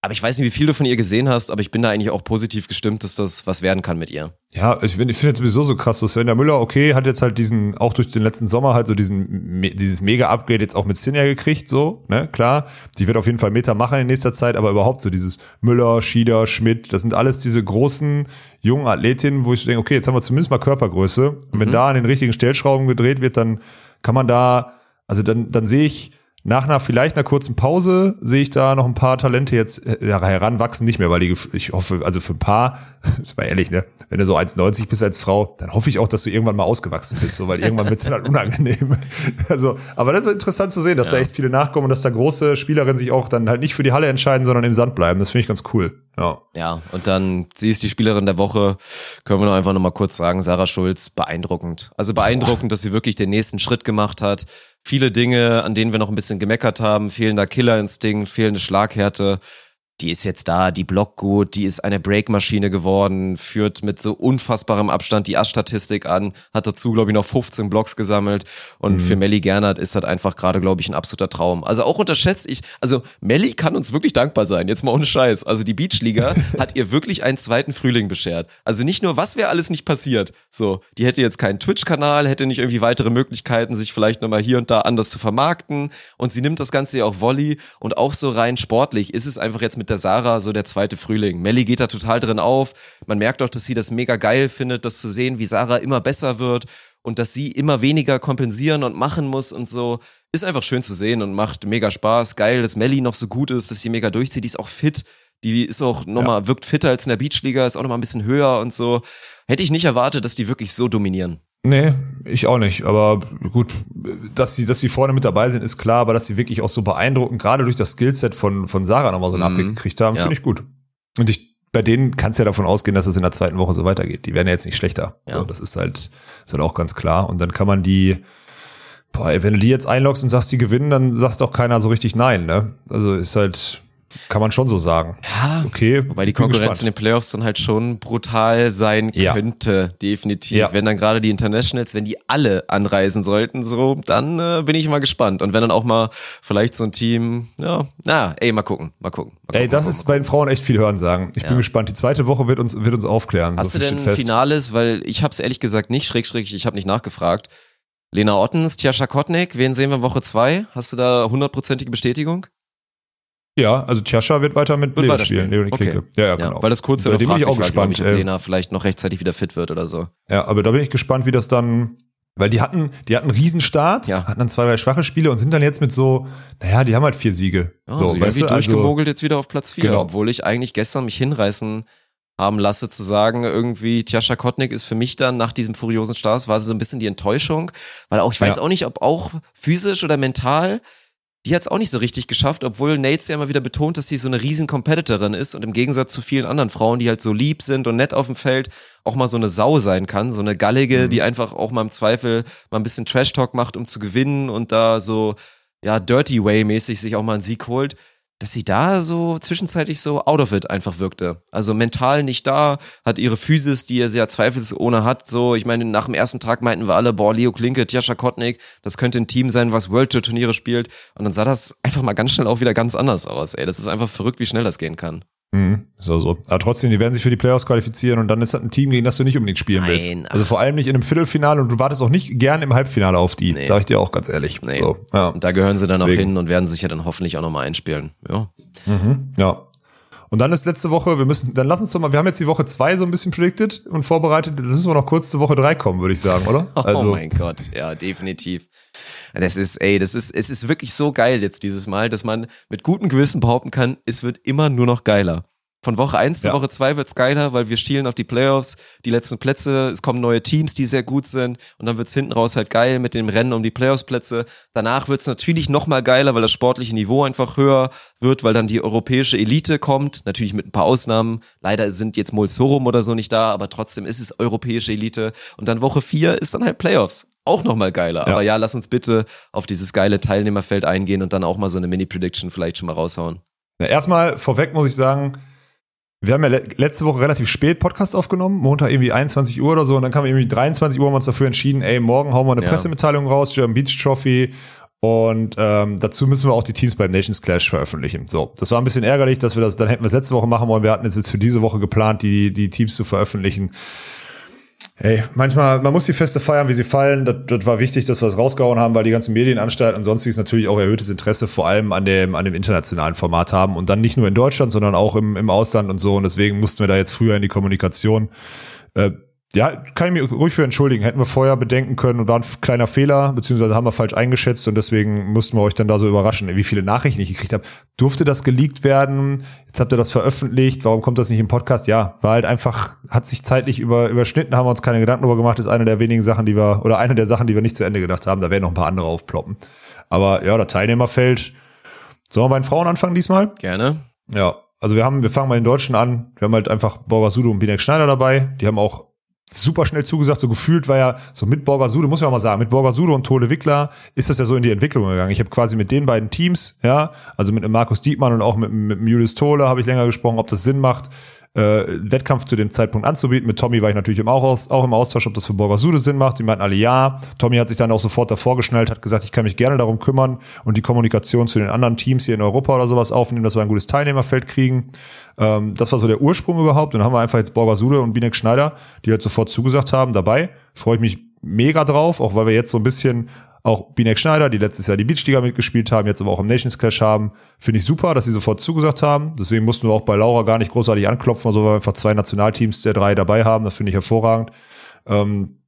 Aber ich weiß nicht, wie viel du von ihr gesehen hast, aber ich bin da eigentlich auch positiv gestimmt, dass das was werden kann mit ihr. Ja, ich finde ich find sowieso so krass, so Svenja Müller, okay, hat jetzt halt diesen, auch durch den letzten Sommer halt so diesen, dieses Mega-Upgrade jetzt auch mit Sinja gekriegt, so, ne, klar. Die wird auf jeden Fall Meter machen in nächster Zeit, aber überhaupt so dieses Müller, Schieder, Schmidt, das sind alles diese großen, jungen Athletinnen, wo ich denke, okay, jetzt haben wir zumindest mal Körpergröße. Und wenn mhm. da an den richtigen Stellschrauben gedreht wird, dann kann man da, also dann, dann sehe ich, nach einer vielleicht einer kurzen Pause sehe ich da noch ein paar Talente jetzt äh, heranwachsen, nicht mehr, weil die, ich hoffe, also für ein paar, ist mal ehrlich, ne, wenn du so 1,90 bist als Frau, dann hoffe ich auch, dass du irgendwann mal ausgewachsen bist, so, weil irgendwann wird es dann unangenehm. Also, aber das ist interessant zu sehen, dass ja. da echt viele nachkommen und dass da große Spielerinnen sich auch dann halt nicht für die Halle entscheiden, sondern im Sand bleiben. Das finde ich ganz cool. Ja. Ja, und dann, sie ist die Spielerin der Woche, können wir noch einfach nochmal kurz sagen, Sarah Schulz, beeindruckend. Also beeindruckend, Boah. dass sie wirklich den nächsten Schritt gemacht hat viele Dinge, an denen wir noch ein bisschen gemeckert haben, fehlender Killerinstinkt, fehlende Schlaghärte, die ist jetzt da, die blockt gut, die ist eine Breakmaschine geworden, führt mit so unfassbarem Abstand die Ass-Statistik an, hat dazu, glaube ich, noch 15 Blocks gesammelt. Und mhm. für Melly Gernert ist das einfach gerade, glaube ich, ein absoluter Traum. Also auch unterschätzt ich, also Melly kann uns wirklich dankbar sein, jetzt mal ohne Scheiß. Also die Beachliga hat ihr wirklich einen zweiten Frühling beschert. Also nicht nur, was wäre alles nicht passiert. So, die hätte jetzt keinen Twitch-Kanal, hätte nicht irgendwie weitere Möglichkeiten, sich vielleicht nochmal hier und da anders zu vermarkten. Und sie nimmt das Ganze ja auch Volley und auch so rein sportlich ist es einfach jetzt mit mit der Sarah so der zweite Frühling. Melly geht da total drin auf. Man merkt auch, dass sie das mega geil findet, das zu sehen, wie Sarah immer besser wird und dass sie immer weniger kompensieren und machen muss und so. Ist einfach schön zu sehen und macht mega Spaß. Geil, dass Melly noch so gut ist, dass sie mega durchzieht. Die ist auch fit. Die ist auch nochmal, ja. wirkt fitter als in der Beachliga, ist auch nochmal ein bisschen höher und so. Hätte ich nicht erwartet, dass die wirklich so dominieren. Nee, ich auch nicht. Aber gut, dass sie, dass sie vorne mit dabei sind, ist klar, aber dass sie wirklich auch so beeindruckend, gerade durch das Skillset von, von Sarah nochmal so einen mhm. Abblick gekriegt haben, ja. finde ich gut. Und ich, bei denen kannst ja davon ausgehen, dass es in der zweiten Woche so weitergeht. Die werden ja jetzt nicht schlechter. Ja. So, das ist halt, ist halt auch ganz klar. Und dann kann man die, boah, wenn du die jetzt einloggst und sagst, die gewinnen, dann sagt auch keiner so richtig nein, ne? Also ist halt, kann man schon so sagen. Ja, okay. Wobei die Konkurrenz in den Playoffs dann halt schon brutal sein ja. könnte, definitiv. Ja. Wenn dann gerade die Internationals, wenn die alle anreisen sollten, so, dann äh, bin ich mal gespannt. Und wenn dann auch mal vielleicht so ein Team, ja, na, ey, mal gucken, mal gucken. Mal gucken ey, das mal ist bei den Frauen echt viel hören sagen. Ich bin gespannt. Die zweite Woche wird uns, wird uns aufklären. Hast so du denn Finales, weil ich habe es ehrlich gesagt nicht, schräg, schräg, ich habe nicht nachgefragt. Lena Ottens, Tjascha Kotnik, wen sehen wir Woche zwei? Hast du da hundertprozentige Bestätigung? Ja, also Tjascha wird weiter mit Leo spielen. Leonie okay. Klinke. Ja, ja, genau. Ja, weil das kurze Bei dem bin ich auch gespannt. Ich, ob Lena vielleicht noch rechtzeitig wieder fit wird oder so. Ja, aber da bin ich gespannt, wie das dann, Weil die hatten, die hatten einen Riesenstart, Ja. hatten dann zwei, drei schwache Spiele und sind dann jetzt mit so, naja, die haben halt vier Siege. Ja, so, so, weißt du, also, durchgemogelt jetzt wieder auf Platz 4, Genau. obwohl ich eigentlich gestern mich hinreißen haben lasse zu sagen, irgendwie Tjascha Kotnik ist für mich dann nach diesem furiosen Start, war so ein bisschen die Enttäuschung, weil auch, ich weiß Ja. auch nicht, ob auch physisch oder mental, die hat es auch nicht so richtig geschafft, obwohl Nates ja immer wieder betont, dass sie so eine riesen Competitorin ist und im Gegensatz zu vielen anderen Frauen, die halt so lieb sind und nett auf dem Feld, auch mal so eine Sau sein kann, so eine gallige, die einfach auch mal im Zweifel mal ein bisschen Trash-Talk macht, um zu gewinnen und da so, ja, Dirty Way-mäßig sich auch mal einen Sieg holt, dass sie da so zwischenzeitlich so out of it einfach wirkte. Also mental nicht da, hat ihre Physis, die er sehr zweifelsohne hat. So, ich meine, nach dem ersten Tag meinten wir alle, boah, Leo Klinke, Tjascha Kotnik, das könnte ein Team sein, was World Tour Turniere spielt. Und dann sah das einfach mal ganz schnell auch wieder ganz anders aus, ey. Das ist einfach verrückt, wie schnell das gehen kann. Mhm, so, so. Aber trotzdem, die werden sich für die Playoffs qualifizieren und dann ist das ein Team, gegen das du nicht unbedingt spielen Nein, willst. Also vor allem nicht in einem Viertelfinale und du wartest auch nicht gern im Halbfinale auf die, Nee. sag ich dir auch ganz ehrlich. Nee. So, ja. Und da gehören sie dann Deswegen. auch hin und werden sich ja dann hoffentlich auch nochmal einspielen. Ja. Ja. Und dann ist letzte Woche, wir müssen, dann lass uns doch mal, wir haben jetzt die Woche zwei so ein bisschen predicted und vorbereitet. Jetzt müssen wir noch kurz zur Woche drei kommen, würde ich sagen, oder? Also, oh mein Gott, ja, definitiv. Das ist, ey, das ist, es ist wirklich so geil jetzt dieses Mal, dass man mit gutem Gewissen behaupten kann, es wird immer nur noch geiler. Von Woche 1 zu Ja. Woche 2 wird's geiler, weil wir schielen auf die Playoffs, die letzten Plätze, es kommen neue Teams, die sehr gut sind und dann wird's hinten raus halt geil mit dem Rennen um die Playoffs-Plätze. Danach wird's natürlich noch mal geiler, weil das sportliche Niveau einfach höher wird, weil dann die europäische Elite kommt, natürlich mit ein paar Ausnahmen. Leider sind jetzt Molsorum oder so nicht da, aber trotzdem ist es europäische Elite. Und dann Woche 4 ist dann halt Playoffs. Auch noch mal geiler. Ja. Aber ja, lass uns bitte auf dieses geile Teilnehmerfeld eingehen und dann auch mal so eine Mini-Prediction vielleicht schon mal raushauen. Na, erstmal vorweg muss ich sagen, wir haben ja le letzte Woche relativ spät Podcast aufgenommen, Montag irgendwie 21 Uhr oder so, und dann kam irgendwie 23 Uhr, haben wir uns dafür entschieden, ey, morgen hauen wir eine Ja. Pressemitteilung raus, German Beach Trophy, und ähm, dazu müssen wir auch die Teams beim Nations Clash veröffentlichen. So, das war ein bisschen ärgerlich, dass wir das, dann hätten wir es letzte Woche machen wollen, wir hatten jetzt, jetzt für diese Woche geplant, die, die Teams zu veröffentlichen. Hey, manchmal, man muss die Feste feiern, wie sie fallen. Das, das war wichtig, dass wir es rausgehauen haben, weil die ganzen Medienanstalten und sonstiges natürlich auch erhöhtes Interesse vor allem an dem, an dem internationalen Format haben und dann nicht nur in Deutschland, sondern auch im, im Ausland und so. Und deswegen mussten wir da jetzt früher in die Kommunikation. Äh, ja, kann ich mich ruhig für entschuldigen. Hätten wir vorher bedenken können und war ein kleiner Fehler, beziehungsweise haben wir falsch eingeschätzt und deswegen mussten wir euch dann da so überraschen, wie viele Nachrichten ich gekriegt habe. Durfte das geleakt werden? Jetzt habt ihr das veröffentlicht. Warum kommt das nicht im Podcast? Ja, war halt einfach, hat sich zeitlich über, überschnitten, haben wir uns keine Gedanken darüber gemacht. Ist eine der wenigen Sachen, die wir, oder eine der Sachen, die wir nicht zu Ende gedacht haben. Da werden noch ein paar andere aufploppen. Aber ja, das Teilnehmerfeld. Sollen wir bei den Frauen anfangen diesmal? Gerne. Ja, also wir haben, wir fangen mal in den Deutschen an. Wir haben halt einfach Borger Sudo und Binek Schneider dabei. Die haben auch super schnell zugesagt. So gefühlt war ja so mit Borger Sudo, muss man mal sagen, mit Borger Sudo und Tole Wickler ist das ja so in die Entwicklung gegangen. Ich habe quasi mit den beiden Teams, ja, also mit Markus Dietmann und auch mit, mit Julius Tole habe ich länger gesprochen, ob das Sinn macht, äh, Wettkampf zu dem Zeitpunkt anzubieten. Mit Tommy war ich natürlich im auch, aus, auch im Austausch, ob das für Borger Sude Sinn macht. Die meinten alle ja. Tommy hat sich dann auch sofort davor geschnallt, hat gesagt, ich kann mich gerne darum kümmern und die Kommunikation zu den anderen Teams hier in Europa oder sowas aufnehmen, dass wir ein gutes Teilnehmerfeld kriegen. Ähm, das war so der Ursprung überhaupt. Und dann haben wir einfach jetzt Borger Sude und Binek Schneider, die halt sofort zugesagt haben, dabei. Freue ich mich mega drauf, auch weil wir jetzt so ein bisschen auch Binek Schneider, die letztes Jahr die Beachliga mitgespielt haben, jetzt aber auch im Nations Clash haben, finde ich super, dass sie sofort zugesagt haben. Deswegen mussten wir auch bei Laura gar nicht großartig anklopfen, also weil wir einfach zwei Nationalteams der drei dabei haben. Das finde ich hervorragend. Ähm,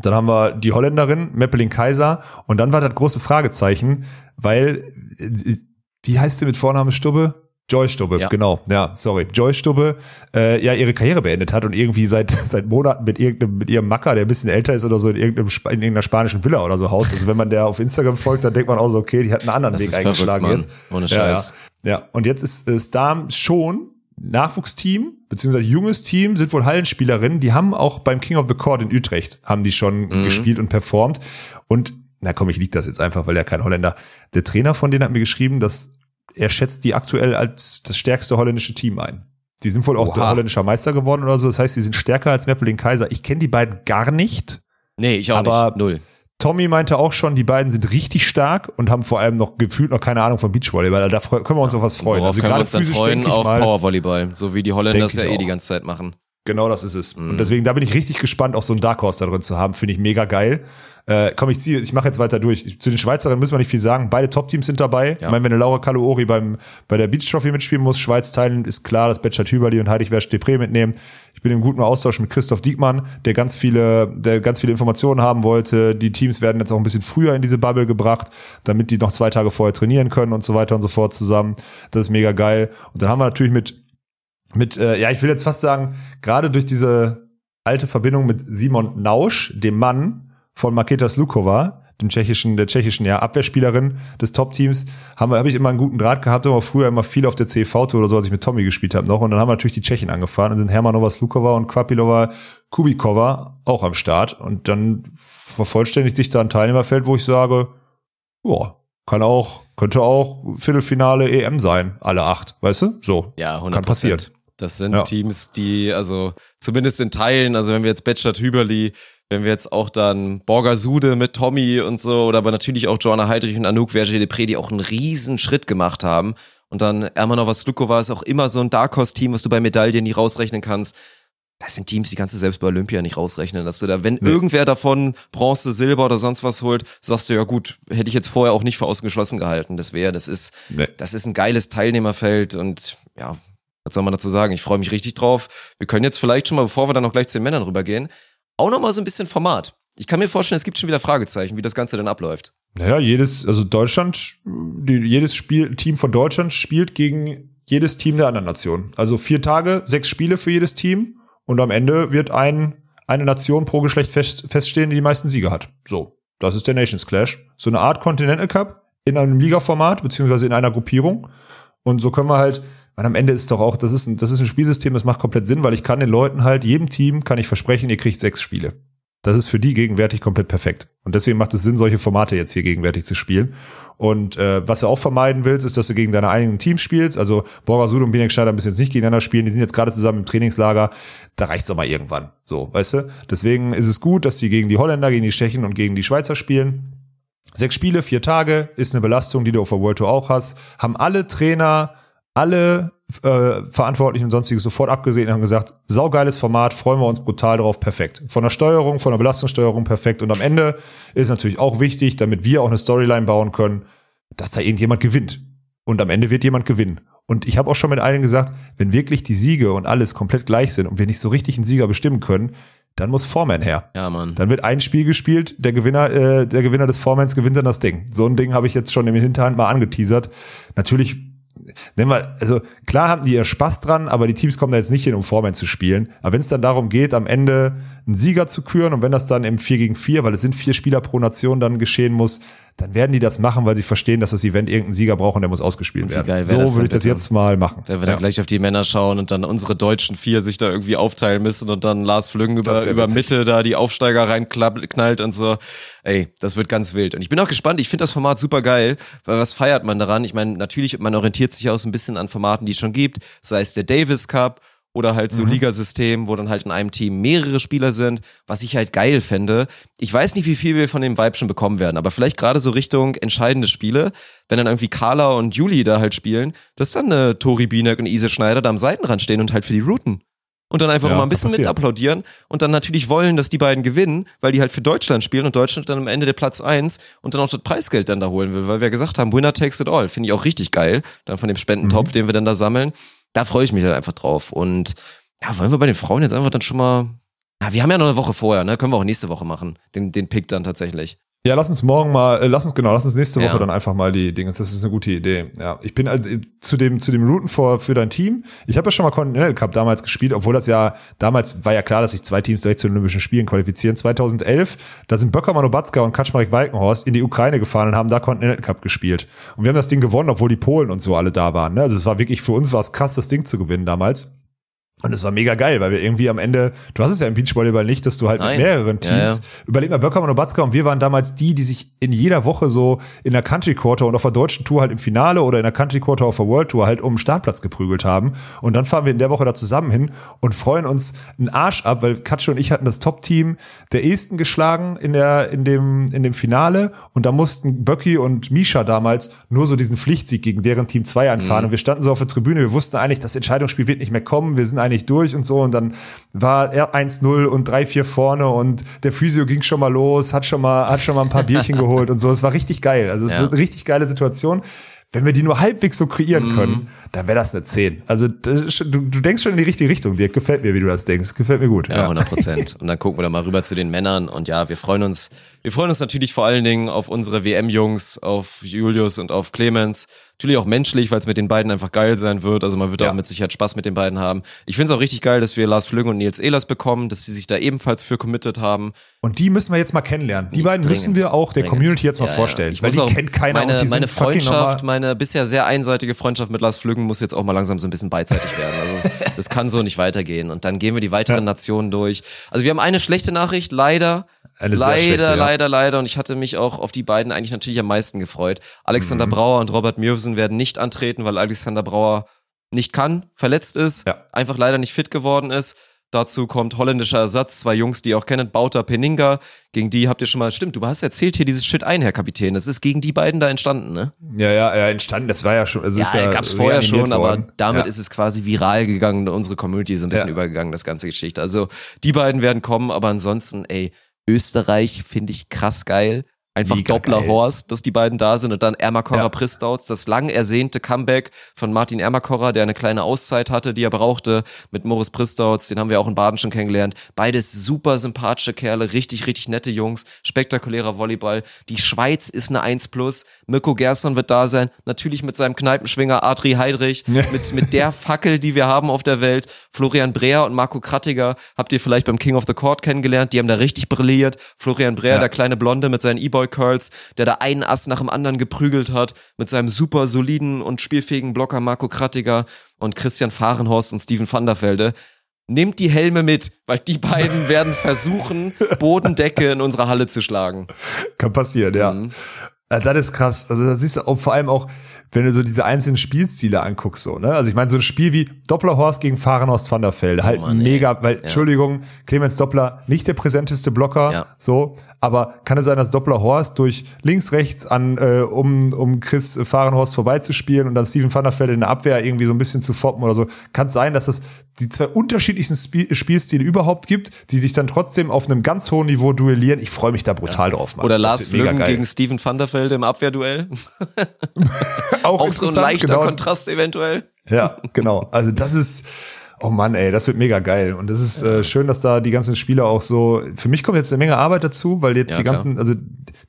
dann haben wir die Holländerin, Meppeling Kaiser. Und dann war das große Fragezeichen, weil, äh, wie heißt sie mit Vorname Stubbe? Joy Stubbe, Ja. genau, ja, sorry. Joy Stubbe, äh, ja, ihre Karriere beendet hat und irgendwie seit, seit Monaten mit irgendeinem, mit ihrem Macker, der ein bisschen älter ist oder so, in, irgendeinem, in irgendeiner spanischen Villa oder so haust. Also wenn man der auf Instagram folgt, dann denkt man auch so, okay, die hat einen anderen Das Weg ist eingeschlagen verrückt, jetzt. Ohne Ja, Scheiß. Ja, ja. und jetzt ist äh, Starm schon Nachwuchsteam, beziehungsweise junges Team, sind wohl Hallenspielerinnen, die haben auch beim King of the Court in Utrecht, haben die schon Mhm. gespielt und performt. Und, na komm, ich lieg das jetzt einfach, weil er kein Holländer. Der Trainer von denen hat mir geschrieben, dass er schätzt die aktuell als das stärkste holländische Team ein. Die sind wohl auch Oha. holländischer Meister geworden oder so. Das heißt, die sind stärker als Meppeling Kaiser. Ich kenne die beiden gar nicht. Nee, ich auch Aber- nicht. Null. Tommy meinte auch schon, die beiden sind richtig stark und haben vor allem noch gefühlt noch keine Ahnung von Beachvolleyball. Da können wir uns auf was freuen. Worauf also können wir gerade uns dann physisch freuen auf mal. Powervolleyball, so wie die Holländer es ja eh auch. die ganze Zeit machen. Genau das ist es. Und deswegen, da bin ich richtig gespannt, auch so einen Dark Horse da drin zu haben. Finde ich mega geil. Äh, komm, ich ziehe, ich mache jetzt weiter durch. Zu den Schweizerinnen müssen wir nicht viel sagen. Beide Top-Teams sind dabei. Ich meine, wenn eine Laura Kaluori beim, bei der Beach Trophy mitspielen muss, Schweiz teilen, ist klar, dass Betschat Hüberli und Heidig Wersch Depré mitnehmen. Ich bin im guten Austausch mit Christoph Diekmann, der ganz viele, der ganz viele Informationen haben wollte. Die Teams werden jetzt auch ein bisschen früher in diese Bubble gebracht, damit die noch zwei Tage vorher trainieren können und so weiter und so fort zusammen. Das ist mega geil. Und dann haben wir natürlich mit, mit, äh, ja, ich will jetzt fast sagen, gerade durch diese alte Verbindung mit Simon Nausch, dem Mann, von Maketa Slukova, dem tschechischen, der tschechischen ja, Abwehrspielerin des Top-Teams, habe ich immer einen guten Draht gehabt, aber früher immer viel auf der CV-Tour oder so, als ich mit Tommy gespielt habe noch. Und dann haben wir natürlich die Tschechen angefahren und sind Hermanova Slukova und Kvapilova Kubikova auch am Start. Und dann vervollständigt sich da ein Teilnehmerfeld, wo ich sage, boah, kann auch, könnte auch Viertelfinale EM sein, alle acht, weißt du? So. Ja, 100%. Kann passieren. Das sind Ja. Teams, die, also zumindest in Teilen, also wenn wir jetzt Betschat Hüberli, wenn wir jetzt auch dann Borgasude mit Tommy und so, oder aber natürlich auch Joanna Heidrich und Anouk Verge-Depré, die auch einen riesen Schritt gemacht haben. Und dann Ermanova Slukova ist auch immer so ein Dark Horse-Team, was du bei Medaillen nicht rausrechnen kannst. Das sind Teams, die kannst du selbst bei Olympia nicht rausrechnen, dass du da, wenn irgendwer davon Bronze, Silber oder sonst was holt, sagst du ja gut, hätte ich jetzt vorher auch nicht für ausgeschlossen gehalten. Das wäre, das ist, Nee. das ist ein geiles Teilnehmerfeld und ja, was soll man dazu sagen? Ich freue mich richtig drauf. Wir können jetzt vielleicht schon mal, bevor wir dann noch gleich zu den Männern rübergehen, auch noch mal so ein bisschen Format. Ich kann mir vorstellen, es gibt schon wieder Fragezeichen, wie das Ganze denn abläuft. Naja, jedes, also Deutschland, jedes Spiel, Team von Deutschland spielt gegen jedes Team der anderen Nation. Also vier Tage, sechs Spiele für jedes Team und am Ende wird ein, eine Nation pro Geschlecht fest, feststehen, die die meisten Siege hat. So, das ist der Nations Clash. So eine Art Continental Cup in einem Ligaformat, beziehungsweise in einer Gruppierung. Und so können wir halt, weil am Ende ist doch auch, das ist ein, das ist ein Spielsystem, das macht komplett Sinn, weil ich kann den Leuten halt, jedem Team kann ich versprechen, ihr kriegt sechs Spiele. Das ist für die gegenwärtig komplett perfekt. Und deswegen macht es Sinn, solche Formate jetzt hier gegenwärtig zu spielen. Und äh, was du auch vermeiden willst, ist, dass du gegen deine eigenen Teams spielst. Also Borgasud und Binek Schneider müssen jetzt nicht gegeneinander spielen. Die sind jetzt gerade zusammen im Trainingslager. Da reicht's doch mal irgendwann. So, weißt du? Deswegen ist es gut, dass die gegen die Holländer, gegen die Tschechen und gegen die Schweizer spielen. Sechs Spiele, vier Tage ist eine Belastung, die du auf der World Tour auch hast. Haben alle Trainer, alle äh, Verantwortlichen und sonstiges sofort abgesehen und haben gesagt, saugeiles Format, freuen wir uns brutal drauf, perfekt. Von der Steuerung, von der Belastungssteuerung perfekt. Und am Ende ist natürlich auch wichtig, damit wir auch eine Storyline bauen können, dass da irgendjemand gewinnt. Und am Ende wird jemand gewinnen. Und ich habe auch schon mit allen gesagt, wenn wirklich die Siege und alles komplett gleich sind und wir nicht so richtig einen Sieger bestimmen können, dann muss Foreman her. Ja, Mann. Dann wird ein Spiel gespielt, der Gewinner, äh, der Gewinner des Formans gewinnt dann das Ding. So ein Ding habe ich jetzt schon im Hinterhand mal angeteasert. Natürlich, nennen wir, also klar haben die ihr Spaß dran, aber die Teams kommen da jetzt nicht hin, um Foreman zu spielen. Aber wenn es dann darum geht, am Ende einen Sieger zu küren und wenn das dann im 4 gegen 4, weil es sind vier Spieler pro Nation dann geschehen muss, dann werden die das machen, weil sie verstehen, dass das Event irgendeinen Sieger braucht und der muss ausgespielt werden. geil so würde ich das jetzt mal machen. Wenn wir dann Ja. gleich auf die Männer schauen und dann unsere deutschen vier sich da irgendwie aufteilen müssen und dann Lars Flüggen über, über. Mitte da die Aufsteiger reinknallt und so. Ey, das wird ganz wild. Und ich bin auch gespannt. Ich finde das Format super geil, weil was feiert man daran? Ich meine, natürlich, man orientiert sich auch so ein bisschen an Formaten, die es schon gibt, sei es der Davis Cup oder halt so Ligasystem, wo dann halt in einem Team mehrere Spieler sind, was ich halt geil fände. Ich weiß nicht, wie viel wir von dem Vibe schon bekommen werden, aber vielleicht gerade so Richtung entscheidende Spiele, wenn dann irgendwie Carla und Juli da halt spielen, dass dann eine Tori Bienek und Ise Schneider da am Seitenrand stehen und halt für die routen. Und dann einfach Ja, mal ein bisschen kann mit applaudieren und dann natürlich wollen, dass die beiden gewinnen, weil die halt für Deutschland spielen und Deutschland dann am Ende der Platz eins und dann auch das Preisgeld dann da holen will, weil wir gesagt haben, Winner takes it all. Finde ich auch richtig geil, dann von dem Spendentopf, Mhm. den wir dann da sammeln. Da freue ich mich halt einfach drauf. Und ja, wollen wir bei den Frauen jetzt einfach dann schon mal. Ja, wir haben ja noch eine Woche vorher, ne? Können wir auch nächste Woche machen. Den, den Pick dann tatsächlich. Ja, lass uns morgen mal, äh, lass uns genau, lass uns nächste Woche Ja. dann einfach mal die Dinge. Das ist eine gute Idee. Ja, ich bin also äh, zu dem zu dem Routen für für dein Team. Ich habe ja schon mal Continental Cup damals gespielt, obwohl das ja damals war ja klar, dass sich zwei Teams direkt zu den Olympischen Spielen qualifizieren. 2011, da sind Böckermann Obatzka und Kaczmarek Walkenhorst in die Ukraine gefahren und haben da Continental Cup gespielt. Und wir haben das Ding gewonnen, obwohl die Polen und so alle da waren. Ne? Also es war wirklich für uns war es krass, das Ding zu gewinnen damals. Und es war mega geil, weil wir irgendwie am Ende, du hast es ja im Beachvolleyball nicht, dass du halt Nein. mit mehreren Ja, Teams, ja. überleg mal, Böckermann und Batzka und wir waren damals die, die sich in jeder Woche so in der Country Quarter und auf der deutschen Tour halt im Finale oder in der Country Quarter auf der World Tour halt um den Startplatz geprügelt haben. Und dann fahren wir in der Woche da zusammen hin und freuen uns einen Arsch ab, weil Katsche und ich hatten das Top-Team der Esten geschlagen in der, in dem, in dem Finale. Und da mussten Böcki und Misha damals nur so diesen Pflichtsieg gegen deren Team 2 einfahren. Und wir standen so auf der Tribüne, wir wussten eigentlich, das Entscheidungsspiel wird nicht mehr kommen. Wir sind eigentlich nicht durch und so und dann war er 1-0 und 3-4 vorne und der Physio ging schon mal los, hat schon mal, hat schon mal ein paar Bierchen geholt und so. Es war richtig geil. Also es Ja. wird eine richtig geile Situation. Wenn wir die nur halbwegs so Mhm. kreieren können, dann wäre das eine 10. Also schon- du, du denkst schon in die richtige Richtung, Dirk. Gefällt mir, wie du das denkst. Gefällt mir gut. Ja, 100 Prozent. Und dann gucken wir da mal rüber zu den Männern. Und ja, wir freuen uns, wir freuen uns natürlich vor allen Dingen auf unsere WM-Jungs, auf Julius und auf Clemens. Natürlich auch menschlich, weil es mit den beiden einfach geil sein wird. Also man wird Ja. auch mit Sicherheit Spaß mit den beiden haben. Ich finde es auch richtig geil, dass wir Lars Flügge und Nils Ehlers bekommen, dass sie sich da ebenfalls für committed haben. Und die müssen wir jetzt mal kennenlernen. Die beiden müssen Dringend. wir auch der Dringend. Community jetzt mal Ja, vorstellen. Ich weil die kennt keiner meine, und die meine Freundschaft, meine bisher sehr einseitige Freundschaft mit Lars Flüggen muss jetzt auch mal langsam so ein bisschen beidseitig werden. Also es, das kann so nicht weitergehen. Und dann gehen wir die weiteren Nationen durch. Also wir haben eine schlechte Nachricht, leider. Eine leider, schlechte, ja. leider, leider. Und ich hatte mich auch auf die beiden eigentlich natürlich am meisten gefreut. Alexander Mhm. Brauer und Robert Mürvsen werden nicht antreten, weil Alexander Brauer nicht kann, verletzt ist, Ja. einfach leider nicht fit geworden ist. Dazu kommt holländischer Ersatz, zwei Jungs, die ihr auch kennt, Bauter Peninga. Gegen die habt ihr schon mal, stimmt, du hast erzählt hier dieses Shit ein, Herr Kapitän. Das ist gegen die beiden da entstanden, ne? Ja, ja, ja, entstanden. Das war ja schon. Also ist Ja, ja gab's vorher schon, aber worden. damit ja. ist es quasi viral gegangen, unsere Community ist ein bisschen Ja. übergegangen, das ganze Geschichte. Also die beiden werden kommen, aber ansonsten, ey, Österreich finde ich krass geil. Einfach Mega Doppler geil. Horst, dass die beiden da sind und dann Ermakora Ja. Pristauz, das lang ersehnte Comeback von Martin Ermakora, der eine kleine Auszeit hatte, die er brauchte, mit Moritz Pristauz, den haben wir auch in Baden schon kennengelernt. Beides super sympathische Kerle, richtig, richtig nette Jungs, spektakulärer Volleyball. Die Schweiz ist eine 1 plus. Mirko Gerson wird da sein, natürlich mit seinem Kneipenschwinger Adri Heidrich, mit, mit der Fackel, die wir haben auf der Welt. Florian Breer und Marco Krattiger habt ihr vielleicht beim King of the Court kennengelernt, die haben da richtig brilliert. Florian Breer, Ja. der kleine Blonde mit seinen E-Boy Curls, der da einen Ass nach dem anderen geprügelt hat, mit seinem super soliden und spielfähigen Blocker Marco Krattiger und Christian Fahrenhorst und Steven van der Velde. Nehmt die Helme mit, weil die beiden werden versuchen, Bodendecke in unserer Halle zu schlagen. Kann passieren, ja. Mhm. Also das ist krass. Also da siehst du auch vor allem auch, wenn du so diese einzelnen Spielstile anguckst, so, ne? Also ich meine, so ein Spiel wie Dopplerhorst gegen Fahrenhorst van der Velde, halt Oh Mann, ey. mega, weil, Entschuldigung, Clemens Doppler, nicht der präsenteste Blocker, Ja. so, aber kann es sein, dass Dopplerhorst durch links, rechts an, äh, um, um Chris Fahrenhorst vorbeizuspielen und dann Steven van der Velde in der Abwehr irgendwie so ein bisschen zu foppen oder so, kann es sein, dass es die zwei unterschiedlichsten Spiel Spielstile überhaupt gibt, die sich dann trotzdem auf einem ganz hohen Niveau duellieren. Ich freue mich da brutal drauf, Mann. Oder Das Lars Flüggen gegen Steven van der Velde im Abwehrduell. auch, Auch so ein leichter genau. Kontrast eventuell. Ja, genau. Also das ist, oh Mann, ey, das wird mega geil. Und das ist äh, schön, dass da die ganzen Spieler auch so, für mich kommt jetzt eine Menge Arbeit dazu, weil jetzt Ja, die klar. ganzen, also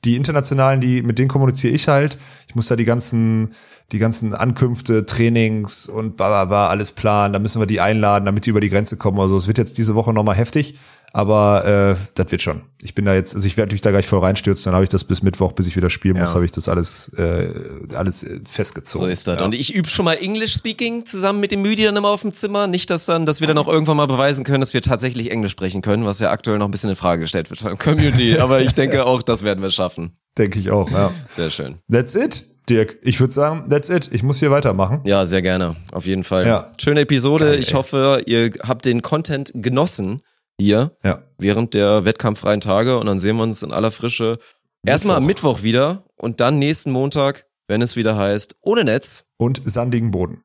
die internationalen, die, mit denen kommuniziere ich halt. Ich muss da die ganzen, die ganzen Ankünfte, Trainings und bla, bla, bla, alles planen. Da müssen wir die einladen, damit die über die Grenze kommen. Also es wird jetzt diese Woche nochmal heftig. Aber äh, das wird schon. Ich bin da jetzt, also ich werde mich da gleich voll reinstürzen, dann habe ich das bis Mittwoch, bis ich wieder spielen muss, Ja. habe ich das alles, äh, alles äh, festgezogen. So ist das. Ja. Und ich übe schon mal English Speaking zusammen mit dem Müdi dann immer auf dem Zimmer. Nicht, dass dann, dass wir dann auch irgendwann mal beweisen können, dass wir tatsächlich Englisch sprechen können, was ja aktuell noch ein bisschen in Frage gestellt wird von der Community. Aber ich denke auch, das werden wir schaffen. Denke ich auch, ja. Sehr schön. That's it, Dirk. Ich würde sagen, that's it. Ich muss hier weitermachen. Ja, sehr gerne. Auf jeden Fall. Ja. Schöne Episode. Geil, ich hoffe, ihr habt den Content genossen hier Ja. während der wettkampffreien Tage und dann sehen wir uns in aller Frische erstmal am Mittwoch wieder und dann nächsten Montag, wenn es wieder heißt, ohne Netz. Und sandigen Boden.